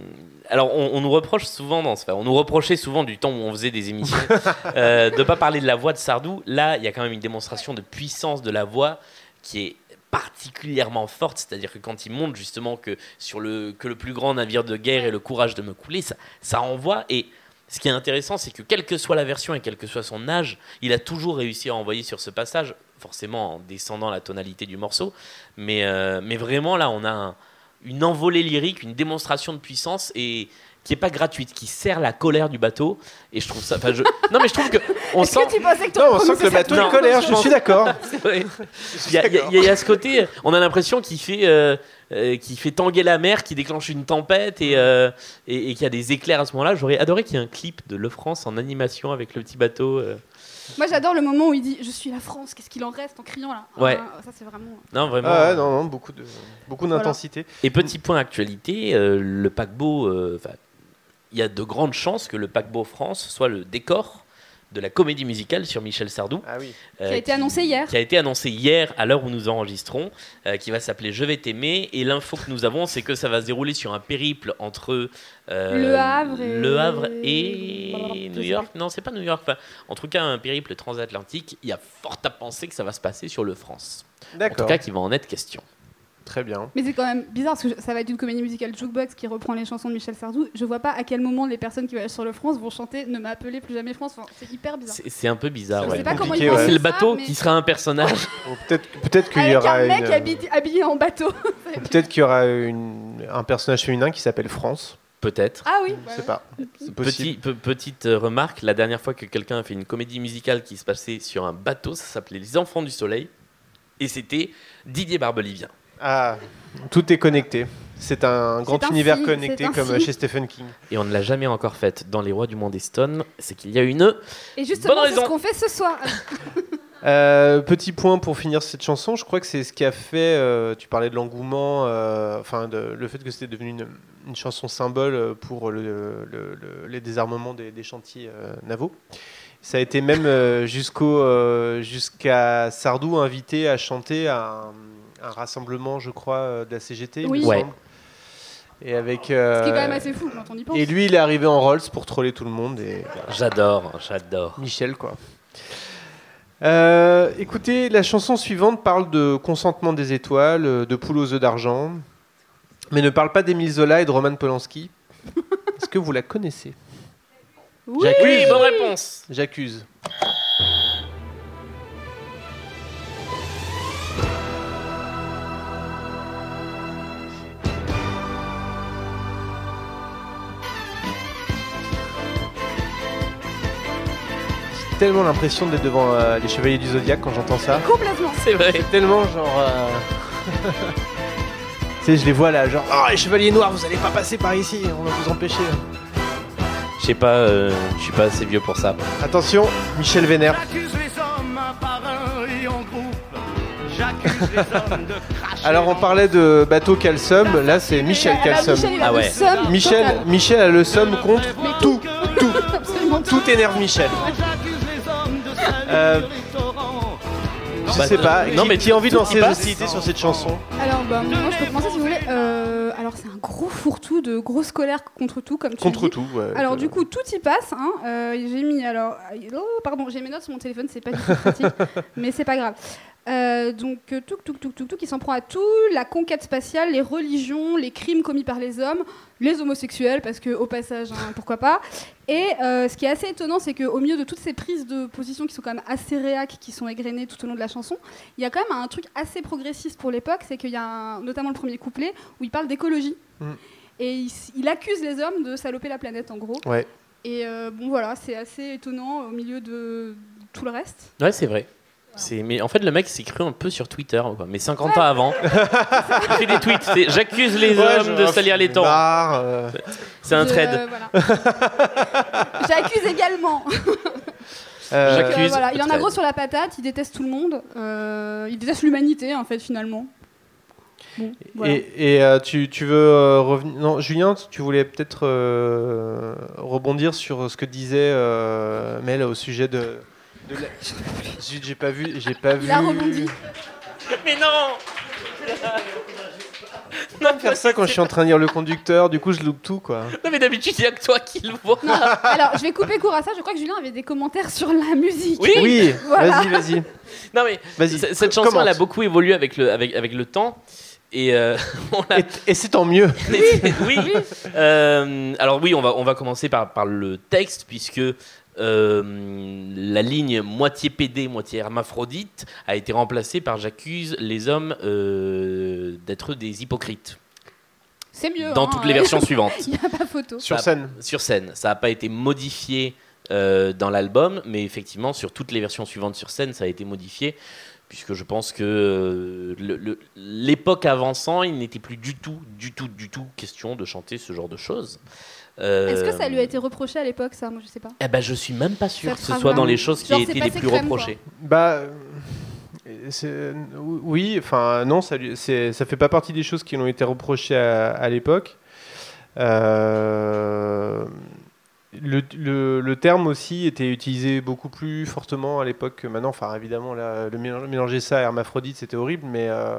Alors, on, on nous reproche souvent, dans ce... on nous reprochait souvent du temps où on faisait des émissions, *laughs* euh, de pas parler de la voix de Sardou. Là, il y a quand même une démonstration de puissance de la voix qui est particulièrement forte, c'est-à-dire que quand il monte justement que sur le que le plus grand navire de guerre ait le courage de me couler, ça, ça envoie et ce qui est intéressant, c'est que quelle que soit la version et quel que soit son âge, il a toujours réussi à envoyer sur ce passage, forcément en descendant la tonalité du morceau, mais, euh, mais vraiment là, on a un- une envolée lyrique, une démonstration de puissance et qui est pas gratuite, qui sert la colère du bateau. Et je trouve ça. enfin, je- *laughs* Non, mais je trouve que on sent. que tu Non, on sent que le bateau est colère, je suis *laughs* d'accord. Il y, a- y y ce côté, on a l'impression qu'il fait, euh, euh, qu'il fait tanguer la mer, qu'il déclenche une tempête et, euh, et, et qu'il y a des éclairs à ce moment-là. J'aurais adoré qu'il y ait un clip de Le France en animation avec le petit bateau. Euh. Moi, j'adore le moment où il dit Je suis la France, qu'est-ce qu'il en reste en criant là Ouais. Ah, Ça, c'est vraiment. Non, vraiment. Ah ouais, non, non, beaucoup de beaucoup Voilà. d'intensité. Et petit point actualité, euh, le paquebot, euh, il y a de grandes chances que le paquebot France soit le décor de la comédie musicale sur Michel Sardou. Ah oui. Qui a été annoncé hier. Qui a été annoncé hier à l'heure où nous enregistrons, euh, qui va s'appeler Je vais t'aimer. Et l'info que nous avons, c'est que ça va se dérouler sur un périple entre euh, Le Havre et- Le Havre et New York. Non, c'est pas New York. Enfin, en tout cas, un périple transatlantique. Il y a fort à penser que ça va se passer sur le France. En tout cas, qu'il va en être question. Très bien. Mais c'est quand même bizarre parce que ça va être une comédie musicale jukebox qui reprend les chansons de Michel Sardou. Je vois pas à quel moment les personnes qui voyagent sur le France vont chanter Ne m'appelez plus jamais France. Enfin, c'est hyper bizarre. C'est c'est un peu bizarre. Je ouais. sais pas comment ils ouais. C'est le ça, bateau mais- qui sera un personnage. *laughs* Peut-être peut-être qu'il y aura un mec une- habillé, habillé en bateau. *laughs* peut-être qu'il y aura une- un personnage féminin qui s'appelle France. Peut-être. Ah oui. Je sais pas. C'est possible. Petit, pe- petite euh, remarque, la dernière fois que quelqu'un a fait une comédie musicale qui se passait sur un bateau, ça s'appelait Les Enfants du Soleil. Et c'était Didier Barbelivien. Ah, tout est connecté. C'est un grand un univers film, connecté un comme film. chez Stephen King. Et on ne l'a jamais encore faite dans Les Rois du Monde des Stones. C'est qu'il y a une. Et justement, Bonne c'est ce qu'on fait ce soir. *laughs* Euh, petit point pour finir cette chanson, je crois que c'est ce qui a fait, euh, tu parlais de l'engouement, euh, enfin de- le fait que c'était devenu une, une chanson symbole pour le, le- le- les désarmements des, des chantiers euh, navaux. Ça a été même euh, jusqu'au euh, jusqu'à Sardou invité à chanter à un, un rassemblement, je crois, euh, de la CGT. il Oui. me Ouais. semble. Et avec. Ce qui est quand même euh, assez fou quand on y pense. et lui, il est arrivé en Rolls pour troller tout le monde et J'adore, j'adore. Michel, quoi. Euh, écoutez, la chanson suivante parle de consentement des étoiles, de poules aux œufs d'argent, mais ne parle pas d'Émile Zola et de Roman Polanski. *laughs* Est-ce que vous la connaissez? Oui, bonne réponse. J'accuse. Tellement l'impression d'être devant euh, les Chevaliers du Zodiaque quand j'entends ça. Complètement. C'est vrai. Tellement genre. euh, *laughs* tu sais, je les vois là, genre, oh les Chevaliers Noirs, vous allez pas passer par ici, on va vous empêcher. Je sais pas, euh, je suis pas assez vieux pour ça. Attention, Michel Vénère. J'accuse les hommes un par un et en groupe. J'accuse les *laughs* hommes de cracher. Alors on parlait de bateau Calsum, là c'est Michel Calsum. Michel, Ah le ouais. seum Michel. Michel a le somme contre tout, tout. tout énerve Michel. Euh. Je Bah, sais pas, non, mais qui a envie de lancer les hostilités sur cette chanson Alors, bah, moi, je peux commencer si vous voulez. Euh, alors, c'est un gros fourre-tout de grosse colère contre tout, comme tu Contre dis. tout, ouais. Alors, Euh, du coup, tout y passe. Hein. Euh, j'ai mis. Alors. Oh, pardon, j'ai mes notes sur mon téléphone, c'est pas du tout pratique, *laughs* mais c'est pas grave. Euh, donc, euh, tout, tout, tout, tout, tout, qui s'en prend à tout la conquête spatiale, les religions, les crimes commis par les hommes, les homosexuels, parce que, au passage, hein, pourquoi pas. Et euh, ce qui est assez étonnant, c'est qu'au milieu de toutes ces prises de position qui sont quand même assez réac, qui sont égrenées tout au long de la chanson, il y a quand même un truc assez progressiste pour l'époque, c'est qu'il y a un- notamment le premier couplet où il parle d'écologie. Mm. Et il, accuse les hommes de saloper la planète, en gros. Ouais. Et euh, bon, voilà, c'est assez étonnant au milieu de tout le reste. Ouais, c'est vrai. C'est, mais en fait, le mec s'est cru un peu sur Twitter, quoi. mais 50 ans avant. il fait des tweets. J'accuse les Ouais, hommes de salir les temps. Euh, C'est un Je- thread. voilà. J'accuse également. *laughs* euh, J'accuse. Euh, voilà, il en a gros sur la patate, il déteste tout le monde, euh, il déteste l'humanité en fait finalement. Bon, voilà. Et, et, euh, tu, tu veux euh, revenir Non, Julien, tu voulais peut-être euh, rebondir sur ce que disait euh, Mel au sujet de. De la- *laughs* Zut, j'ai pas vu. J'ai pas Il vu. a rebondi. Mais non *laughs* Non, faire ça quand je suis en train de lire le conducteur, du coup je loupe tout quoi. Non, mais d'habitude, il n'y a que toi qui le vois. Non, alors je vais couper court à ça, je crois que Julien avait des commentaires sur la musique. Oui. Oui, Voilà. vas-y, vas-y. *laughs* Non, mais Vas-y, c- cette chanson, elle a beaucoup évolué avec le, avec, avec le temps. Et euh, on Et, et c'est tant mieux. oui. Euh, alors oui, on va, on va commencer par, par le texte, puisque euh, la ligne moitié PD, moitié hermaphrodite a été remplacée par J'accuse les hommes euh, d'être des hypocrites. C'est mieux. Dans hein, toutes les versions *laughs* suivantes. Il n'y a pas photo. Sur Ça- scène. Sur scène. Ça n'a pas été modifié euh, dans l'album, mais effectivement, sur toutes les versions suivantes sur scène, ça a été modifié. Puisque je pense que euh, l'époque avançant, il n'était plus du tout, du tout, du tout question de chanter ce genre de choses. Euh, Est-ce que ça lui a été reproché à l'époque ça? Moi je sais pas. Eh ben, je suis même pas sûr que ce soit dans les choses qui Genre, aient c'est été les plus crème, reprochées. Bah. euh, Oui, enfin non, ça, ça fait pas partie des choses qui lui ont été reprochées à, à l'époque. Euh, le, le- le terme aussi était utilisé beaucoup plus fortement à l'époque que maintenant. Enfin, évidemment, là, le mélanger, ça à hermaphrodite, c'était horrible, mais euh,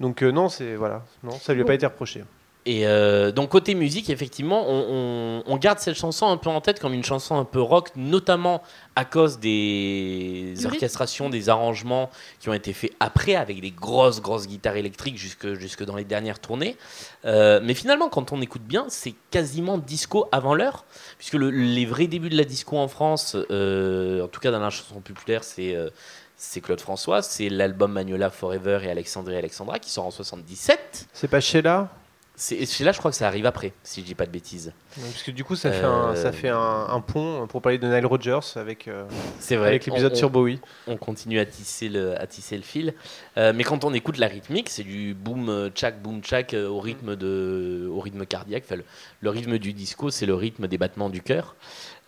donc euh, non, c'est voilà, non, ça lui a pas été reproché. Et euh, donc côté musique, effectivement, on, on- on garde cette chanson un peu en tête comme une chanson un peu rock, notamment à cause des rythme. orchestrations, des arrangements qui ont été faits après avec des grosses grosses guitares électriques jusque jusque dans les dernières tournées. Euh, mais finalement, quand on écoute bien, c'est quasiment disco avant l'heure, puisque le- les vrais débuts de la disco en France, euh, en tout cas dans la chanson populaire, c'est euh, c'est Claude François, c'est l'album Magnolia Forever et Alexandrie Alexandra qui sort en 77. C'est pas Sheila? C'est celui-là, je crois que ça arrive après, si je dis pas de bêtises. Parce que du coup, ça fait, un, Euh, ça fait un, un pont pour parler de Nile Rodgers avec, euh, avec l'épisode sur Bowie. on continue à tisser le, à tisser le fil. Euh, mais quand on écoute la rythmique, c'est du boom tchak boom tchak au rythme de, au rythme cardiaque. Enfin, le, le rythme du disco, c'est le rythme des battements du cœur.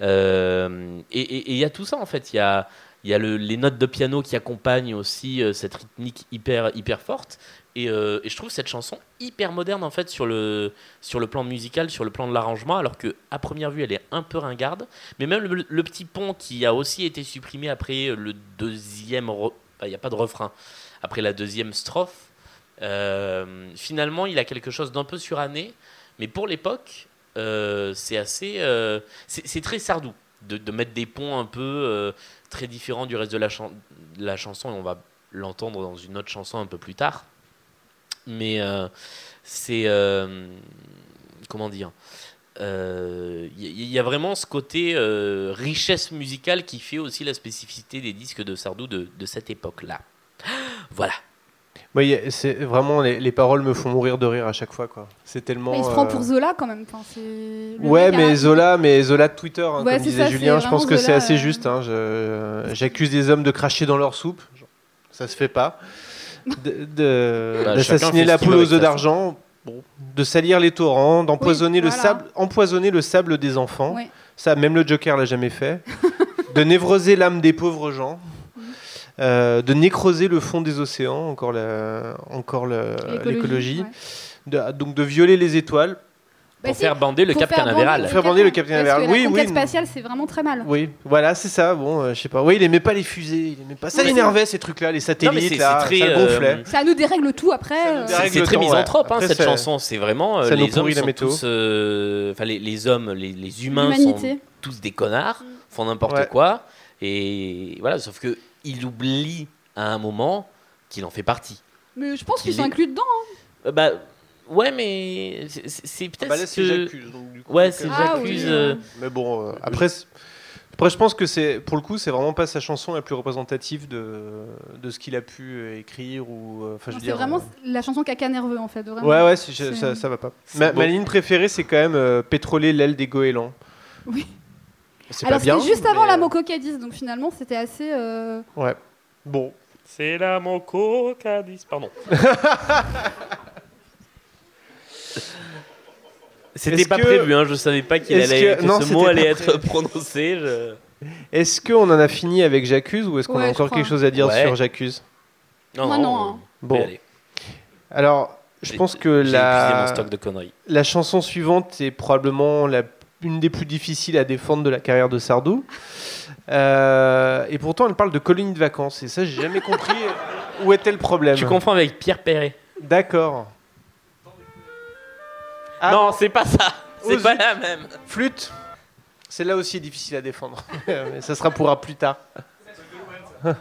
Euh, et il y a tout ça en fait. Il y a il y a le- les notes de piano qui accompagnent aussi euh, cette rythmique hyper hyper forte. Et, euh, et je trouve cette chanson hyper moderne en fait sur le, sur le plan musical, sur le plan de l'arrangement, alors que à première vue elle est un peu ringarde. Mais même le, petit pont qui a aussi été supprimé après le deuxième, il n'y a pas de refrain, après la deuxième strophe, euh, finalement il a quelque chose d'un peu suranné, mais pour l'époque euh, c'est assez, c'est très sardou de, mettre des ponts un peu très différents du reste de la chanson et on va l'entendre dans une autre chanson un peu plus tard. Mais euh, c'est. euh, comment dire Il y, y a vraiment ce côté euh, richesse musicale qui fait aussi la spécificité des disques de Sardou de, de cette époque-là. *gasps* Voilà. Oui, c'est vraiment les, les paroles me font mourir de rire à chaque fois quoi. C'est tellement. Mais il se prend euh, pour Zola quand même. Enfin, c'est- le Ouais, mais Zola, mais Zola de Twitter, hein, Ouais, comme disait ça, Julien, je pense que c'est assez euh. juste. hein, J'accuse les hommes de cracher dans leur soupe. Ça se fait pas. De- de- Bah, D'assassiner fait la poule aux œufs d'argent. bon, de salir les torrents, d'empoisonner le voilà. sable, empoisonner le sable des enfants. Ça, même le Joker l'a jamais fait. de névroser l'âme des pauvres gens. Euh, de nécroser le fond des océans, encore la- encore le- l'écologie. ouais. De- donc de violer les étoiles. Bah, Pour si, faire bander le Cap bander Faire bander le Cap que Oui, la oui. spatiale, c'est vraiment très mal. Oui, voilà, c'est ça. Bon, euh, je sais pas. Oui, il aimait pas les fusées, il aimait pas. Ça l'énervait ces trucs-là, les satellites c'est là, très. ça euh, gonflait. Ça nous dérègle tout après. Euh, C'est très misanthrope hein, cette chanson. C'est vraiment euh, ça nous les hommes sont tous, euh, enfin les, les hommes, les, les humains sont tous des connards, font n'importe Ouais. quoi et voilà. Sauf que il oublie à un moment qu'il en fait partie. Mais je pense qu'ils Il sont inclus dedans. hein. Bah ouais, mais c'est- c'est c'est peut-être Bah là, c'est que- j'accuse. donc, du coup, Ouais, c'est euh, Ah, j'accuse. oui, euh, Mais bon, euh, après, c'est- après, je pense que c'est pour le coup, c'est vraiment pas sa chanson la plus représentative de, de ce qu'il a pu écrire ou. euh, Enfin, je veux C'est dire. vraiment euh, la chanson caca nerveux en fait. Vraiment. Ouais, ouais, c'est- C'est- ça, ça va pas. C'est Ma, ligne préférée, c'est quand même euh, pétroler l'aile des goélands. Oui. C'est Alors pas bien. c'était juste avant la Moco Cadiz, donc finalement c'était assez. euh, Ouais. Bon. C'est là mon cocadis. Pardon. *laughs* C'était Est-ce pas que- prévu, hein, je savais pas qu'il allait que- que non, ce mot allait être prononcé. je- Est-ce qu'on en a fini avec J'accuse ou est-ce qu'on Ouais, a encore quelque chose à dire Ouais. sur J'accuse? Moi, non, hein. Bon. Alors, je pense que la, stock de conneries. la chanson suivante est probablement la, une des plus difficiles à défendre de la carrière de Sardou. Euh, et pourtant, elle parle de colonie de vacances. Et ça, j'ai jamais compris où était le problème. Tu confonds avec Pierre Perret. D'accord. Ah, non, c'est pas ça. C'est pas la même. Flûte. Celle-là aussi est difficile à défendre. *laughs* Mais ça sera pour un plus tard. *laughs*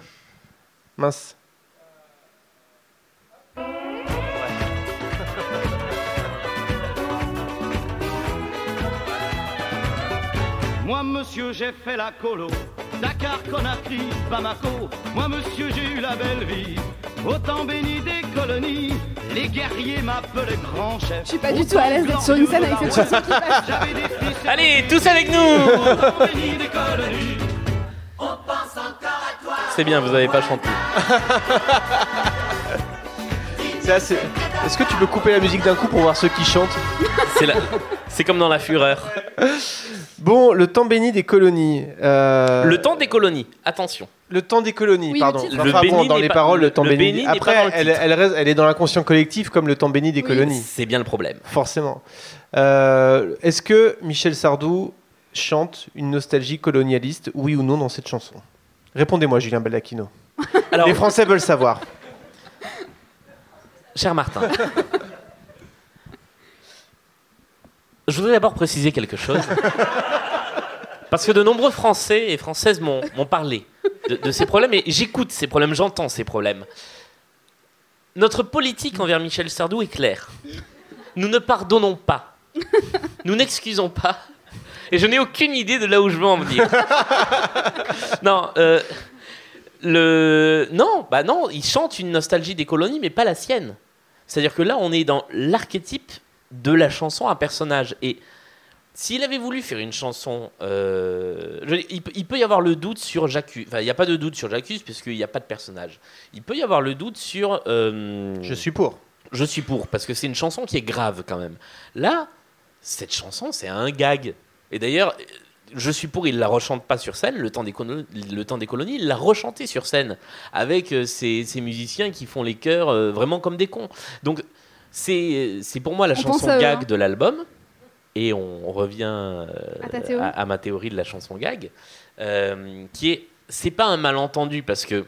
Mince. Moi, monsieur, j'ai fait la colo. Dakar, Conakry, Bamako. Moi, monsieur, j'ai eu la belle vie. Au temps béni des colonies, les guerriers m'appelaient grand chef. Je suis pas du tout à l'aise d'être sur une scène avec cette chanson qui passe. Allez, tous avec nous. C'est bien, vous avez pas chanté. C'est assez- Est-ce que tu peux couper la musique d'un coup pour voir ceux qui chantent? C'est la- c'est comme dans La Fureur. Bon, le temps béni des colonies. Euh, Le temps des colonies, attention. Le temps des colonies, Oui, pardon. Enfin, Le bon, béni dans les pas- paroles, le le- temps le béni. béni Après, dans le elle, titre. elle reste- elle est dans l'inconscient collectif comme le temps béni des Oui. colonies. C'est bien le problème. Forcément. Euh, Est-ce que Michel Sardou chante une nostalgie colonialiste, oui ou non, dans cette chanson? Répondez-moi, Julien Baldacchino. Alors, Les Français veulent savoir. cher Martin, *laughs* je voudrais d'abord préciser quelque chose. Parce que de nombreux Français et Françaises m'ont parlé de, de ces problèmes, et j'écoute ces problèmes, j'entends ces problèmes. Notre politique envers Michel Sardou est claire. Nous ne pardonnons pas. Nous n'excusons pas. Et je n'ai aucune idée de là où je veux en venir. non, euh, le... non, bah non, il chante une nostalgie des colonies, mais pas la sienne. C'est-à-dire que là, on est dans l'archétype de la chanson à personnage. Et s'il avait voulu faire une chanson, euh, je- il, peut- il peut y avoir le doute sur J'accuse. Enfin, il n'y a pas de doute sur J'accuse puisqu'il n'y a pas de personnage. Il peut y avoir le doute sur. euh, Je suis pour. je suis pour, parce que c'est une chanson qui est grave quand même. Là, cette chanson, c'est un gag. Et d'ailleurs, je suis pour, il la rechante pas sur scène, le temps des, colo- le temps des colonies, il l'a rechanté sur scène, avec euh, ces, ces musiciens qui font les chœurs euh, vraiment comme des cons. Donc, c'est c'est pour moi la On chanson eux, gag hein. de l'album. Et on, on revient euh, à ma théorie de la chanson gag, euh, qui est, c'est pas un malentendu parce que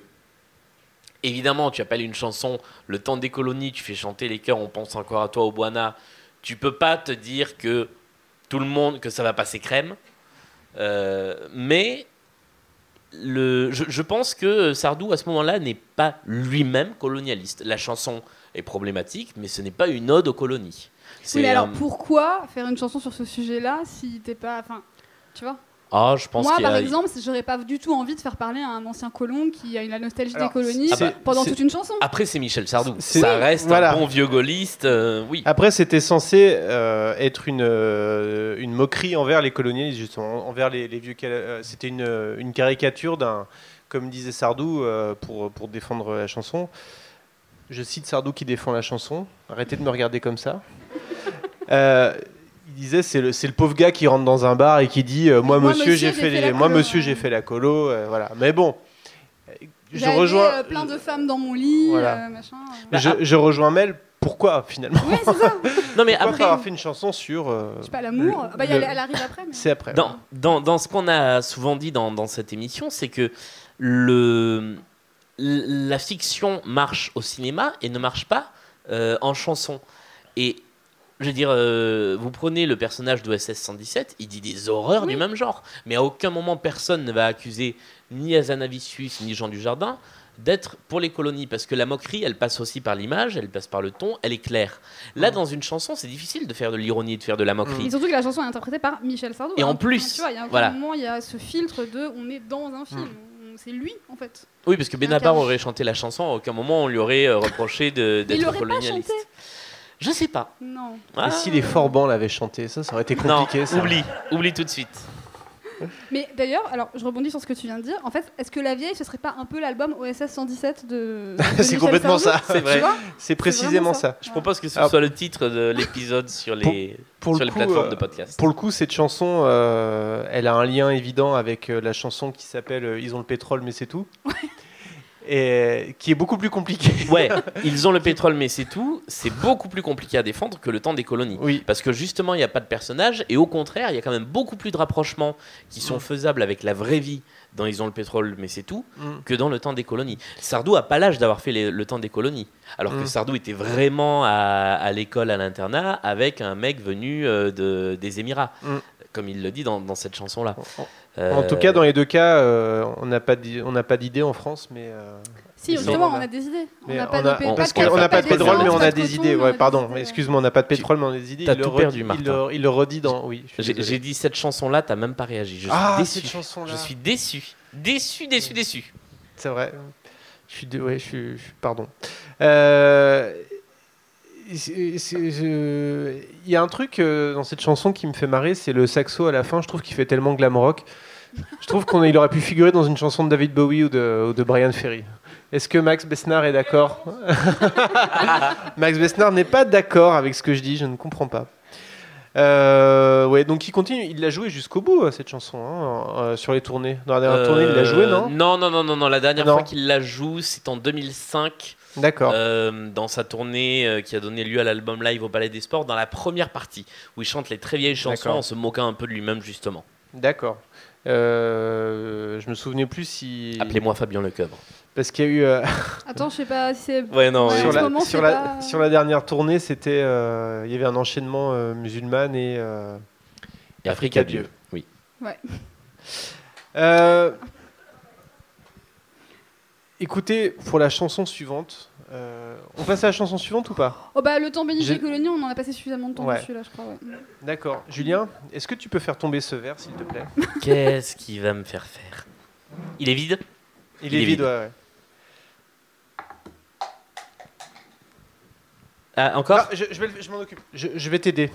évidemment, tu appelles une chanson Le temps des colonies, tu fais chanter les chœurs, on pense encore à toi au Boana. Tu peux pas te dire que tout le monde, que ça va passer crème. Euh, mais le, je, je pense que Sardou, à ce moment-là, n'est pas lui-même colonialiste. La chanson est problématique, mais ce n'est pas une ode aux colonies. Oui, mais alors un- pourquoi faire une chanson sur ce sujet-là si t'es pas. Enfin, tu vois? Ah, je pense Moi, y a- par exemple, j'aurais pas du tout envie de faire parler à un ancien colon qui a eu la nostalgie Alors, des colonies c'est- pendant c'est- toute une chanson. Après, c'est Michel Sardou. C'est- Ça reste voilà. un bon vieux gaulliste. euh, oui. Après, c'était censé euh, être une, euh, une moquerie envers les colonialistes, justement, envers les, les vieux. euh, c'était une, euh, une caricature d'un, comme disait Sardou, euh, pour, pour défendre la chanson. Je cite Sardou qui défend la chanson. Arrêtez de me regarder comme ça. *laughs* Euh, il disait c'est le, pauvre gars qui rentre dans un bar et qui dit euh, moi, Moi, monsieur j'ai fait, les- moi colo, monsieur j'ai fait la colo euh, voilà mais bon je rejoins euh, plein de femmes dans mon lit, Voilà. euh, machin. euh. Bah, je, je rejoins Mel pourquoi finalement Oui, c'est ça. *laughs* Non, mais pourquoi après, avoir fait une chanson sur euh, Je sais pas, l'amour. le- Ah bah, elle arrive après. Mais... c'est après dans, dans, dans ce qu'on a souvent dit dans, dans cette émission, c'est que le, la fiction marche au cinéma et ne marche pas euh, en chanson. Et je veux dire, euh, vous prenez le personnage d'OSS 117, il dit des horreurs Oui. du même genre, mais à aucun moment personne ne va accuser ni Azanavicius ni Jean Dujardin d'être pour les colonies, parce que la moquerie, elle passe aussi par l'image, elle passe par le ton, elle est claire. Là, dans une chanson, c'est difficile de faire de l'ironie et de faire de la moquerie. Et surtout que la chanson est interprétée par Michel Sardou. Et en hein. plus, il y a un voilà. moment, il y a ce filtre de on est dans un film. C'est lui, en fait. Oui, parce que Benabar aurait chanté la chanson, à aucun moment on lui aurait euh, reproché d'être l'aurait pas colonialiste. chanté. Je sais pas. Non. Ah. et si les Forbans l'avaient chanté ça ça aurait été Non, compliqué ça. oublie, oublie tout de suite. Mais d'ailleurs, alors je rebondis sur ce que tu viens de dire. En fait, est-ce que La Vieille, ce serait pas un peu l'album OSS 117 de. de *laughs* C'est complètement Sardou ça. C'est vrai. C'est précisément ça. ça. Je propose que ce Alors- soit le titre de l'épisode sur les, Pour sur le les coup, plateformes euh, de podcast. Pour le coup, cette chanson, euh, elle a un lien évident avec euh, la chanson qui s'appelle euh, Ils ont le pétrole, mais c'est tout. Et qui est beaucoup plus compliquée. Ouais, *laughs* ils ont le pétrole, mais c'est tout. C'est beaucoup plus compliqué à défendre que le temps des colonies. Oui. Parce que justement, il n'y a pas de personnage, et au contraire, il y a quand même beaucoup plus de rapprochements qui sont faisables avec la vraie vie dans Ils ont le pétrole, mais c'est tout, Mm. que dans le temps des colonies. Sardou a pas l'âge d'avoir fait les- le temps des colonies, alors que Mm. Sardou était vraiment à, à l'école, à l'internat, avec un mec venu euh, de, des Émirats, Mm. Comme il le dit dans, dans cette chanson-là. En Euh, tout cas, dans les deux cas, euh, on n'a pas d'idée en France, mais euh, Si, justement, on a des idées. On n'a pas de pétrole, mais on a de des idées. Ouais, pardon. Excuse-moi, on n'a pas de pétrole, mais on a des idées. t'as tout redit- perdu, il Martin. le, il le redit dans. Oui. J'ai dit cette chanson-là, t'as même pas réagi. Je suis Ah, déçu. cette chanson-là. Je suis déçu. Déçu, déçu, déçu. C'est vrai. Je suis, ouais, je suis, je suis- pardon. Euh, Il y a un truc euh, dans cette chanson qui me fait marrer, c'est le saxo à la fin. Je trouve qu'il fait tellement glam rock. Je trouve qu'il aurait pu figurer dans une chanson de David Bowie ou de, ou de Brian Ferry. Est-ce que Max Besnard est d'accord *laughs* Max Besnard n'est pas d'accord avec ce que je dis, je ne comprends pas. Euh, ouais, donc il continue, il l'a joué jusqu'au bout euh, cette chanson hein, euh, sur les tournées. Dans la dernière tournée, il l'a joué, non Non, non, non, non, non. La dernière Non. fois qu'il la joue, c'est en 2005, D'accord. euh, dans sa tournée euh, qui a donné lieu à l'album live au Palais des Sports, dans la première partie, où il chante les très vieilles chansons en se moquant un peu de lui-même, justement. D'accord. Euh, je me souvenais plus si. Appelez-moi Fabien Lecoeuvre. Parce qu'il y a eu. euh, *laughs* Attends, je sais pas si c'est. Ouais, non, Ouais, oui, sur, la, moment, sur, c'est la, pas- sur la dernière tournée, c'était. euh, il y avait un enchaînement euh, musulman et. euh, Et Africa Dieu. Oui. euh, écoutez, pour la chanson suivante. euh, on passe à la chanson suivante ou pas Oh bah le temps béni des colonies, on en a passé suffisamment de temps Ouais. dessus là, je crois. ouais. D'accord. Julien, est-ce que tu peux faire tomber ce verre, s'il te plaît? Qu'est-ce qu'il va me faire faire? Il est vide? Il, Il est est vide, vide. ouais, ouais. Ah, encore? Ah, je, m'en occupe. Je, vais t'aider.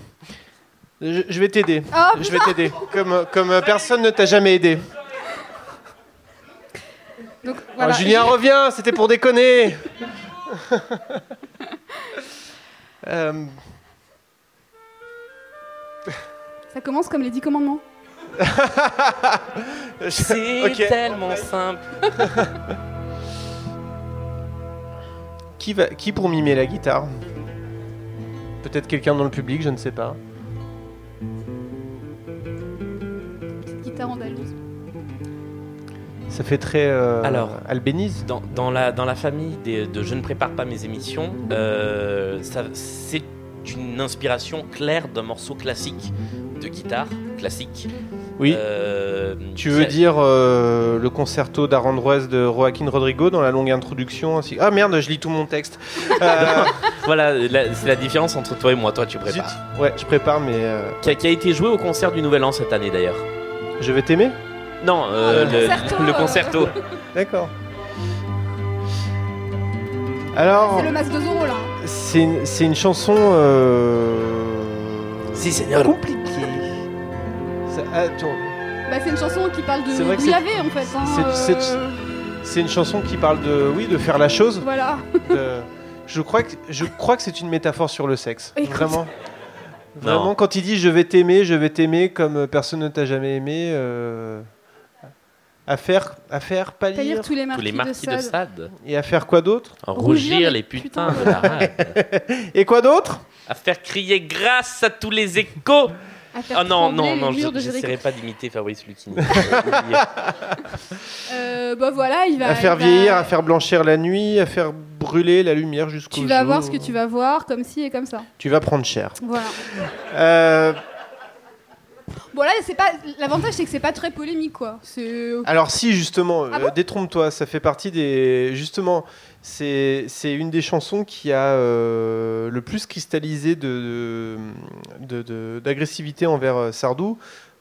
Je, vais t'aider. Oh, je vais t'aider. Comme, comme personne ne t'a jamais aidé. Donc Oh. Julien, reviens, c'était pour déconner. *laughs* Euh, Ça commence comme les 10 commandements. *laughs* C'est tellement simple. *laughs* Qui, va, qui pour mimer la guitare? Peut-être quelqu'un dans le public, je ne sais pas. Petite guitare andalouse. Ça fait très euh, Alors. albénize. Dans, dans la, dans la famille des- de Je ne prépare pas mes émissions, euh, c'est une inspiration claire d'un morceau classique de guitare, classique. Oui. Euh, Tu veux dire euh, le concerto d'Arandroise de Joaquin Rodrigo dans la longue introduction ainsi... Ah merde, je lis tout mon texte. Euh, *laughs* Voilà, c'est la différence entre toi et moi. Toi, tu zut. prépares. Ouais, je prépare, mais Qui a, qui a été joué au concert du Nouvel An cette année d'ailleurs. je vais t'aimer Non, euh, Ah, le, le concerto, le concerto. D'accord. Alors, C'est le masque de Zorro là. c'est une, c'est une chanson euh, Si, seigneur. compliquée. Ça- attends, Bah c'est une chanson qui parle C'est de vrai que Gouyavé en fait. hein, c'est- c'est- euh, c'est une chanson qui parle de, oui, de faire la chose. Voilà. de- je crois que je crois que c'est une métaphore sur le sexe. Écoute. Vraiment. Vraiment, quand il dit je vais t'aimer, je vais t'aimer comme personne ne t'a jamais aimé, euh, à faire, à faire pâlir tous les Tous marquis, les marquis de de Sade. Sade. et à faire quoi d'autre? Rougir les putains de la rade. *laughs* Et quoi d'autre? À faire crier grâce à tous les échos. Ah non, non, non, je n'essaierai pas d'imiter Fabrice Lucchini. *laughs* Euh, bah voilà, il va. À faire va- vieillir, à faire blanchir la nuit, à faire brûler la lumière jusqu'au Tu jour. vas voir ce que tu vas voir, comme ci et comme ça. Tu vas prendre cher. Voilà. Euh, Bon là, c'est pas. L'avantage c'est que c'est pas très polémique quoi. Alors si justement, Ah euh, bon détrompe-toi, ça fait partie des justement, c'est une des chansons qui a euh, le plus cristallisé de d'agressivité envers euh, Sardou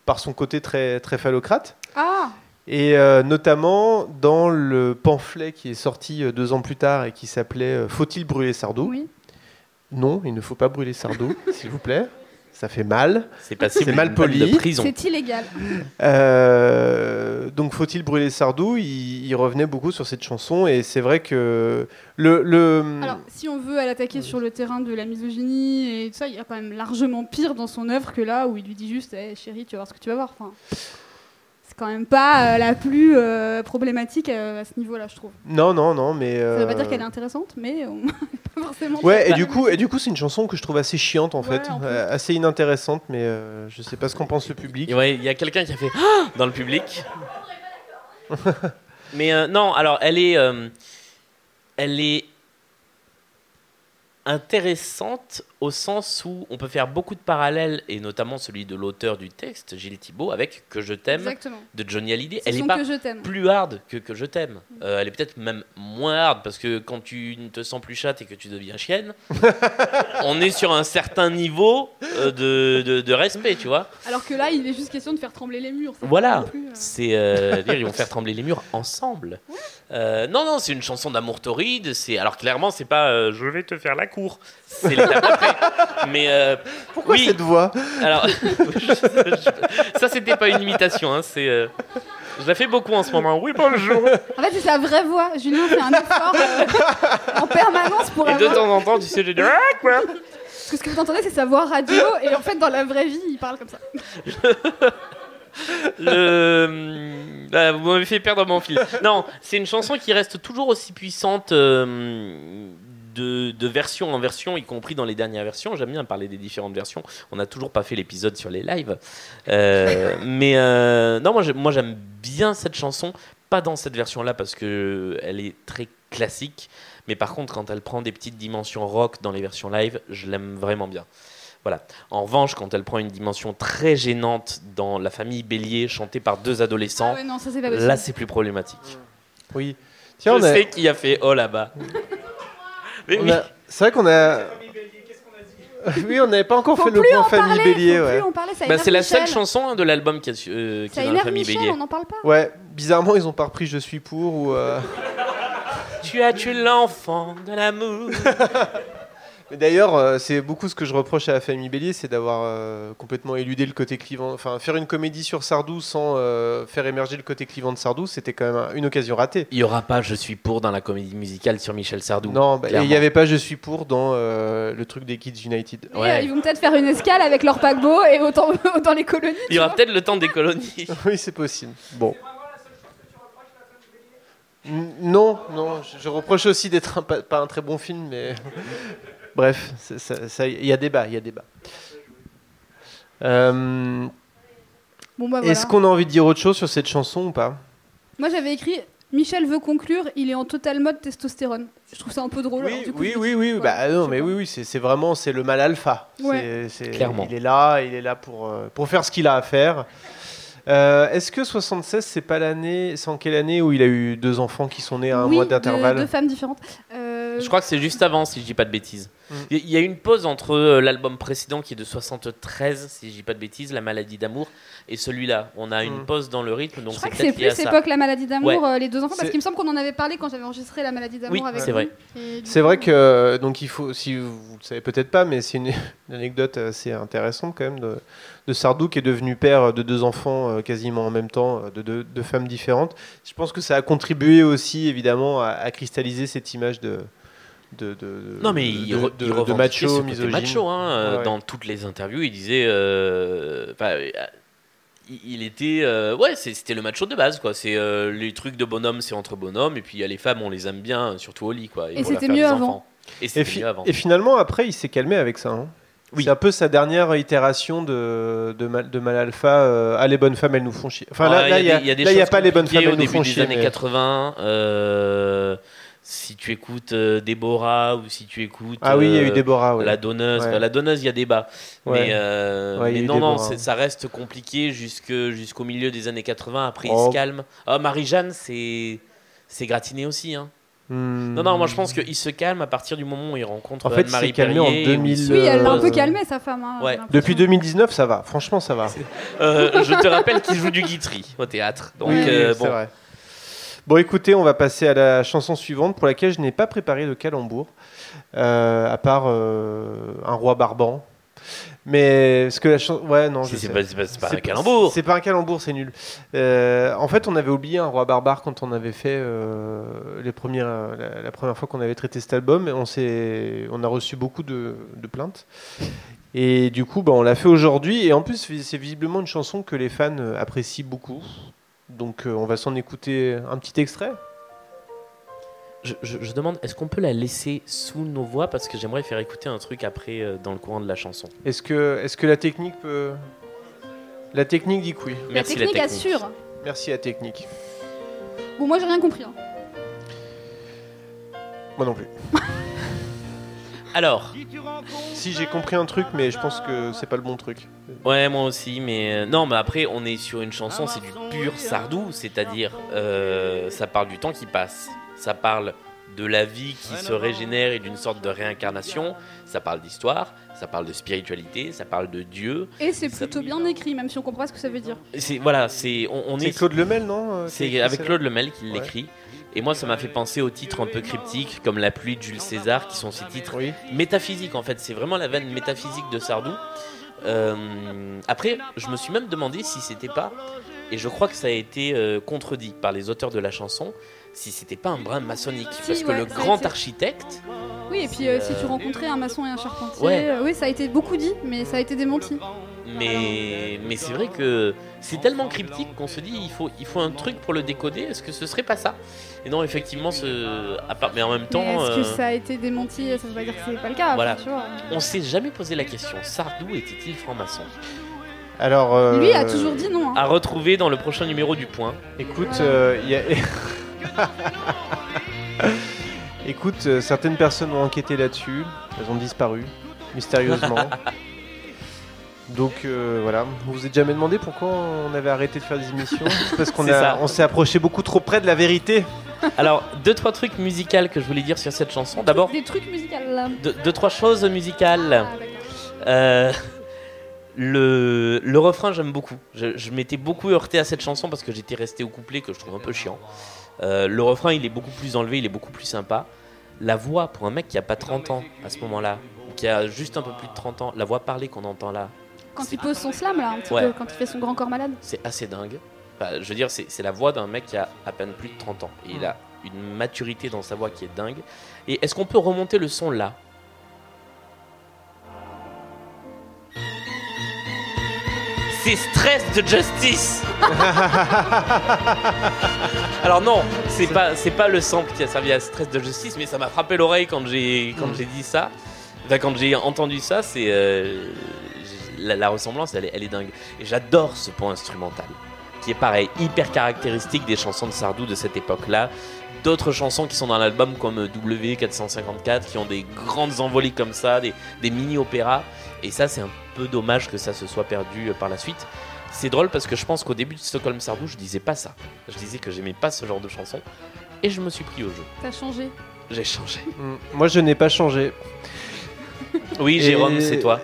par son côté très très phallocrate. Ah. Et euh, notamment dans le pamphlet qui est sorti deux ans plus tard et qui s'appelait Faut-il brûler Sardou? Oui. Non, il ne faut pas brûler Sardou, *laughs* s'il vous plaît. Ça fait mal. C'est passible C'est mal poli. C'est illégal. Euh, donc faut-il brûler Sardou? Il, il revenait beaucoup sur cette chanson et c'est vrai que le, le Alors, si on veut l'attaquer sur le terrain de la misogynie et tout ça, il y a quand même largement pire dans son œuvre que là où il lui dit juste Eh, chérie, tu vas voir ce que tu vas voir. Enfin, quand même pas euh, la plus euh, problématique euh, à ce niveau-là, je trouve. non non non mais Ça veut pas dire qu'elle est intéressante, mais on... *laughs* pas forcément. Ouais, et du coup, et du coup, c'est une chanson que je trouve assez chiante en Ouais, fait. Euh, assez inintéressante, mais euh, je sais pas ce qu'en pense le public. Et ouais, il y a quelqu'un qui a fait Ah dans le public. *laughs* Mais euh, non, alors elle est, euh, elle est intéressante au sens où on peut faire beaucoup de parallèles et notamment celui de l'auteur du texte, Gilles Thibault, avec Que je t'aime de Johnny Hallyday. Elle n'est pas que je t'aime. plus hard que Que je t'aime. Euh, elle est peut-être même moins hard parce que quand tu ne te sens plus chatte et que tu deviens chienne, *laughs* on est sur un certain niveau euh, de, de- de respect, tu vois. Alors que là, il est juste question de faire trembler les murs. Voilà, euh, c'est euh, dire, ils vont faire trembler les murs ensemble. Euh, non, non, c'est une chanson d'amour torride. C'est alors clairement, c'est pas euh, je vais te faire la cour. C'est l'étape. Mais euh, Pourquoi oui, cette voix alors *laughs* ça c'était pas une imitation. Hein, c'est euh, je la fais beaucoup en ce moment. Oui, bonjour. En fait, c'est sa vraie voix. Julien fait un effort euh, en permanence pour Et de temps en temps, tu sais, je dis ah, quoi Parce que ce que vous entendez, c'est sa voix radio, et en fait, dans la vraie vie, il parle comme ça. Le... Ah, vous m'avez fait perdre mon fil. Non, c'est une chanson qui reste toujours aussi puissante euh, de, de version en version, y compris dans les dernières versions. J'aime bien parler des différentes versions. On n'a toujours pas fait l'épisode sur les lives. Euh, *laughs* mais euh, non, moi, j'ai- moi j'aime bien cette chanson. Pas dans cette version-là parce que elle est très classique. Mais par contre, quand elle prend des petites dimensions rock dans les versions live, je l'aime vraiment bien. Voilà. En revanche, quand elle prend une dimension très gênante dans La famille Bélier, chantée par deux adolescents, Ah ouais, non, ça là c'est plus problématique. Oui. Tiens, Je on a- sais qui a fait oh là-bas. *laughs* Oui. a- c'est vrai qu'on a. *laughs* oui, on n'avait pas encore Faut fait le point en famille parler, Bélier, ouais. en Bah, c'est la seule chanson hein, de l'album qui, a euh, qui est dans La famille Michel, Bélier. on n'en parle pas. Ouais, bizarrement, ils ont pas repris Je suis pour ou. euh, Tu as tué l'enfant de l'amour. *laughs* Mais d'ailleurs, euh, c'est beaucoup ce que je reproche à la famille Bélier, c'est d'avoir euh, complètement éludé le côté clivant. Enfin, faire une comédie sur Sardou sans euh, faire émerger le côté clivant de Sardou, c'était quand même un- une occasion ratée. Il y aura pas Je suis pour dans la comédie musicale sur Michel Sardou. Non, bah, et il n'y avait pas Je suis pour dans euh, le truc des Kids United. Ouais. euh, ils vont peut-être faire une escale avec leur paquebot et autant *laughs* dans les colonies. Il y aura peut-être le temps des colonies. *laughs* oui, c'est possible. Bon. Non, non, je, je reproche aussi d'être pas un très bon film, mais bref, il y a débat, il y a débat. Euh, Bon, bah, voilà. Est-ce qu'on a envie de dire autre chose sur cette chanson ou pas? Moi j'avais écrit Michel veut conclure, il est en total mode testostérone. Je trouve ça un peu drôle. alors, Oui, du coup, oui, oui, oui, ouais, bah non, mais oui, oui, c'est vraiment c'est le mal alpha. Ouais. Clairement. Il est là, il est là pour euh, pour faire ce qu'il a à faire. Euh, Est-ce que 76, c'est pas l'année, c'est en quelle année où il a eu deux enfants qui sont nés à un Oui, mois deux- d'intervalle? Deux femmes différentes. Euh, Je crois que c'est juste avant, si je dis pas de bêtises. Mm. Il y- a une pause entre euh, l'album précédent qui est de 73, si je dis pas de bêtises, La maladie d'amour, et celui-là. On a une Mm. pause dans le rythme, donc je crois c'est que c'est plus époque la maladie d'amour, Ouais. euh, les deux enfants, parce qu'il me semble qu'on en avait parlé quand j'avais enregistré la maladie d'amour Oui, avec c'est vrai. C'est vrai que donc il faut, si vous, le savez peut-être pas, mais c'est une, *laughs* une anecdote assez intéressante quand même de, de Sardou qui est devenu père de deux enfants euh, quasiment en même temps, euh, de deux femmes différentes. Je pense que ça a contribué aussi évidemment à, à cristalliser cette image de de, de- Non mais de, il, re- de- il de macho, ce côté misogyne. macho hein, Ouais, ouais. dans toutes les interviews il disait euh, il- était euh, ouais c'était le macho de base quoi c'est euh, les trucs de bonhomme c'est entre bonhommes et puis il y a les femmes on les aime bien surtout au lit quoi Et c'était mieux des avant. et Et, c'était fi- mieux avant et finalement après il s'est calmé avec ça. hein. Oui. C'est un peu sa dernière itération de, de, mal, de mal alpha. euh, ah, les bonnes femmes, elles nous font chier. Enfin, là, il y a, des- y a des là, il y a choses pas les bonnes femmes, elles au nous début font des chier. années mais- 80 euh, si tu écoutes euh, Déborah ou si tu écoutes Ah oui, il y a eu euh, Déborah. ouais. La donneuse, Ouais. la donneuse, il y a débat. Ouais. Mais, euh, mais non, non, c'est- ça reste compliqué jusque, jusqu'au milieu des années 80. Après, il Oh. se calme. Ah, Marie-Jeanne, c'est, c'est gratiné aussi. Hein. Hmm. Non, non, moi je pense qu'il se calme à partir du moment où il rencontre En fait, il Anne-Marie s'est calmé en Perrier, où il 2000, se Oui, elle l'a un peu calmé sa femme. hein, Ouais. Depuis 2019, ça va. Franchement, ça va. *laughs* Euh, je te rappelle qu'il joue du guitry au théâtre. Donc, Oui, euh, c'est bon. vrai. Bon, écoutez, on va passer à la chanson suivante pour laquelle je n'ai pas préparé de calembour, euh, à part euh, un roi barbant. Mais parce que la chanson, ouais, non, je C'est pas, un calembour. C'est pas un calembour, c'est nul. Euh, en fait, on avait oublié un roi barbare quand on avait fait les premières, la, la première fois qu'on avait traité cet album. Et on on a reçu beaucoup de, de plaintes. Et du coup, bah, on l'a fait aujourd'hui. Et en plus, c'est visiblement une chanson que les fans apprécient beaucoup. Donc, euh, on va s'en écouter un petit extrait. Je, je- je demande, est-ce qu'on peut la laisser sous nos voix? Parce que j'aimerais faire écouter un truc après euh, dans le courant de la chanson. Est-ce que, est-ce que la technique peut. La technique dit que oui. La Merci technique la technique. assure. Merci la technique. Bon, moi j'ai rien compris. hein. Moi non plus. *laughs* Alors, Si j'ai compris un truc, mais je pense que c'est pas le bon truc. ouais, moi aussi, mais euh, non, mais après, on est sur une chanson, c'est du pur sardou, c'est-à-dire, euh, ça parle du temps qui passe, ça parle de la vie qui se régénère et d'une sorte de réincarnation, ça parle d'histoire, ça parle de spiritualité, ça parle de Dieu. Et c'est Ça- plutôt bien écrit, même si on comprend pas ce que ça veut dire. C'est voilà, c'est on, on C'est est Claude Lemel, non euh, qui a C'est écrit avec Claude Lemel qui Ouais. l'écrit. Et moi, ça m'a fait penser aux titres un peu cryptiques, comme La pluie de Jules César, qui sont ces titres Oui. métaphysiques en fait. C'est vraiment la veine métaphysique de Sardou. Euh, après, je me suis même demandé si c'était pas, et je crois que ça a été euh, contredit par les auteurs de la chanson, si c'était pas un brin maçonnique. Si, Parce que le grand architecte, Oui, et puis euh, si tu rencontrais un maçon et un charpentier, Ouais. oui, ça a été beaucoup dit, mais ça a été démenti. Mais, mais c'est vrai que c'est tellement cryptique qu'on se dit il faut, il faut un truc pour le décoder. Est-ce que ce serait pas ça? Et non, effectivement, ce, à part, mais en même temps. est-ce que euh, ça a été démenti Ça veut pas dire que c'est pas le cas. Voilà. enfin, tu vois. On s'est jamais posé la question. Sardou était-il franc-maçon? Alors. euh, Lui a toujours dit non. hein. À retrouver dans le prochain numéro du Point. Écoute, euh, il y a- *laughs* Écoute, euh, certaines personnes ont enquêté là-dessus. Elles ont disparu, mystérieusement. *laughs* Donc euh, voilà, vous vous êtes jamais demandé pourquoi on avait arrêté de faire des émissions *laughs* C'est parce qu'on C'est a- ça. on s'est approché beaucoup trop près de la vérité. Alors, deux, trois trucs musicaux que je voulais dire sur cette chanson. D'abord, Des trucs musicaux là. deux, deux, trois choses musicales. Ah, d'accord. Euh, le, le refrain, j'aime beaucoup. Je, je m'étais beaucoup heurté à cette chanson parce que j'étais resté au couplet que je trouve un peu chiant. Euh, le refrain, il est beaucoup plus enlevé, il est beaucoup plus sympa. La voix, pour un mec qui a pas 30 ans à ce moment-là, ou qui a juste un peu plus de 30 ans, la voix parlée qu'on entend là, Quand il pose son slam là, un petit Ouais. peu, quand il fait son grand corps malade. c'est assez dingue. Enfin, je veux dire, c'est la voix d'un mec qui a à peine plus de 30 ans. Et il a une maturité dans sa voix qui est dingue. Et est-ce qu'on peut remonter le son là? C'est Stress de Justice *laughs* Alors non, c'est pas, c'est pas le sample qui a servi à Stress de Justice, mais ça m'a frappé l'oreille quand j'ai, quand j'ai dit ça. Enfin, quand j'ai entendu ça, c'est... euh, la, la ressemblance, elle est, elle est dingue. Et j'adore ce point instrumental, qui est pareil, hyper caractéristique des chansons de Sardou de cette époque-là. D'autres chansons qui sont dans l'album comme W454, qui ont des grandes envolées comme ça, des, des mini-opéras. Et ça, c'est un peu dommage que ça se soit perdu euh, par la suite. C'est drôle parce que je pense qu'au début de Stockholm Sardou, je disais pas ça. Je disais que j'aimais pas ce genre de chanson. Et je me suis pris au jeu. T'as changé. J'ai changé. Moi, je n'ai pas changé. Oui, Et- Jérôme, c'est toi.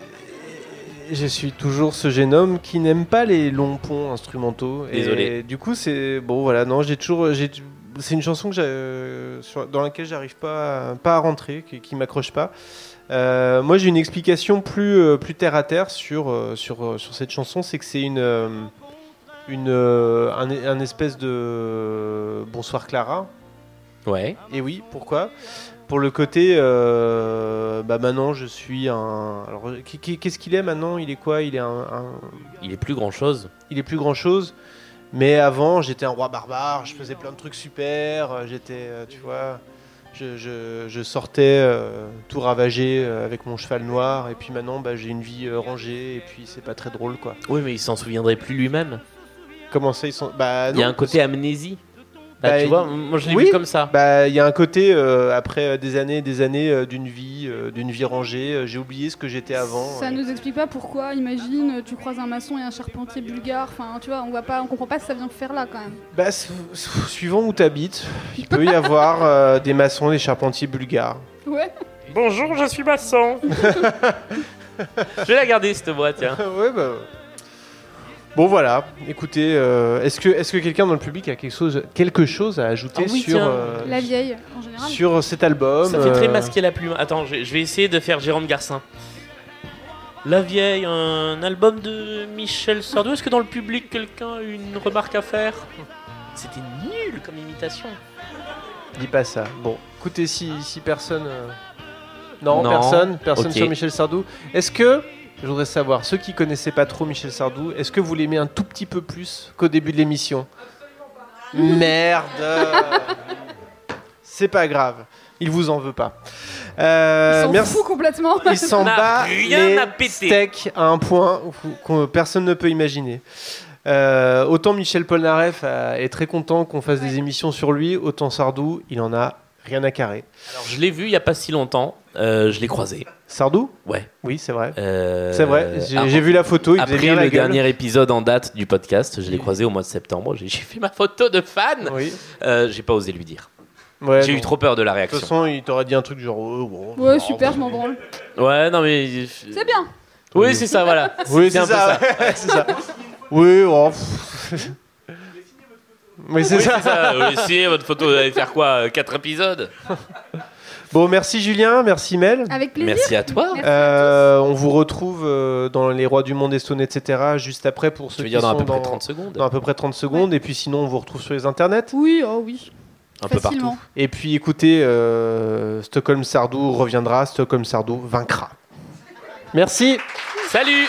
Je suis toujours ce jeune homme qui n'aime pas les longs ponts instrumentaux. Désolé. Et du coup, c'est bon, voilà, non, j'ai toujours, c'est une chanson que euh, sur- dans laquelle j'arrive pas, à- pas à rentrer, qui, qui m'accroche pas. Euh, moi, j'ai une explication plus, euh, plus terre à terre sur, euh, sur, sur cette chanson, c'est que c'est une, une, un, un espèce de bonsoir Clara. Ouais. Et oui, pourquoi? Pour le côté, euh, bah maintenant je suis un. Alors, qu'est-ce qu'il est maintenant? Il est quoi? Il est un, un- Il est plus grand chose. il est plus grand chose. Mais avant, j'étais un roi barbare. Je faisais plein de trucs super. euh, J'étais, euh, tu vois, je, je- je sortais euh, tout ravagé avec mon cheval noir. Et puis maintenant, bah, j'ai une vie euh, rangée. Et puis c'est pas très drôle, quoi. Oui, mais il s'en souviendrait plus lui-même. Comment ça ils sont Bah Il y a un côté amnésie. Bah, Bah, tu il- vois, moi je l'ai Oui. vu comme ça. Bah, il y a un côté euh, après euh, des années, des années euh, d'une vie, euh, d'une vie rangée. euh, j'ai oublié ce que j'étais avant. Ça euh. nous explique pas pourquoi, imagine, tu croises un maçon et un charpentier bulgare. Enfin, tu vois, on voit pas, on comprend pas ce que ça vient faire là quand même. Bah, su- su- suivant où t'habites, il *laughs* peut y avoir euh, des maçons, des charpentiers bulgares. Ouais. Bonjour, je suis maçon. *laughs* je vais la garder cette voix, tiens. *laughs* ouais, bah. Bon voilà, écoutez, euh, est-ce que, est que quelqu'un dans le public a quelque chose, quelque chose à ajouter Ah oui, sur, tiens. euh, La vieille, en général. sur cet album Ça fait très euh, masquer la plume. Attends, je, je vais essayer de faire Jérôme Garcin. La vieille, un album de Michel Sardou. Est-ce que dans le public, quelqu'un a une remarque à faire? C'était nul comme imitation. Dis pas ça. Bon, écoutez, si, si personne. euh, Non, Non. personne. Personne Ok. sur Michel Sardou. Est-ce que. Je voudrais savoir, ceux qui connaissaient pas trop Michel Sardou, est-ce que vous l'aimez un tout petit peu plus qu'au début de l'émission? Merde *laughs* C'est pas grave. Il vous en veut pas. Euh, Il s'en merci. fout complètement. Il s'en *laughs* bat rien les à péter. steaks à un point que personne ne peut imaginer. Euh, autant Michel Polnareff euh, est très content qu'on fasse des émissions sur lui, autant Sardou, il en a rien à carrer. Alors, je l'ai vu il y a pas si longtemps. Euh, je l'ai croisé. Sardou Ouais. Oui, c'est vrai. Euh, C'est vrai, j'ai j'ai vu la photo, il Après bien le dernier épisode en date du podcast, je l'ai croisé au mois de septembre. J'ai j'ai fait ma photo de fan. Oui. Euh, j'ai pas osé lui dire. Ouais, J'ai non. eu trop peur de la De toute réaction. façon, il t'aurait dit un truc genre. oh, bon, Ouais, bon, super, bon. je m'en branle. Ouais, non mais. C'est bien. Oui, c'est ça, voilà. *laughs* Oui, c'est ça. ouais, c'est ça. Oui, pff. *laughs* Oui, c'est Oui, ça. c'est ça. Signer votre photo, vous allez faire quoi 4 épisodes? Bon, merci Julien, merci Mel. Avec plaisir. Merci à toi. Merci Euh, on vous retrouve euh, dans Les Rois du Monde, Estone, etc. juste après pour ceux Tu veux qui dire dans à peu près dans, 30 secondes? Dans à peu près 30 secondes. Et puis sinon, on vous retrouve sur les internets. Oui, oh oui. Un peu partout. Et puis écoutez, euh, Stockholm Sardou reviendra, Stockholm Sardou vaincra. Merci. Salut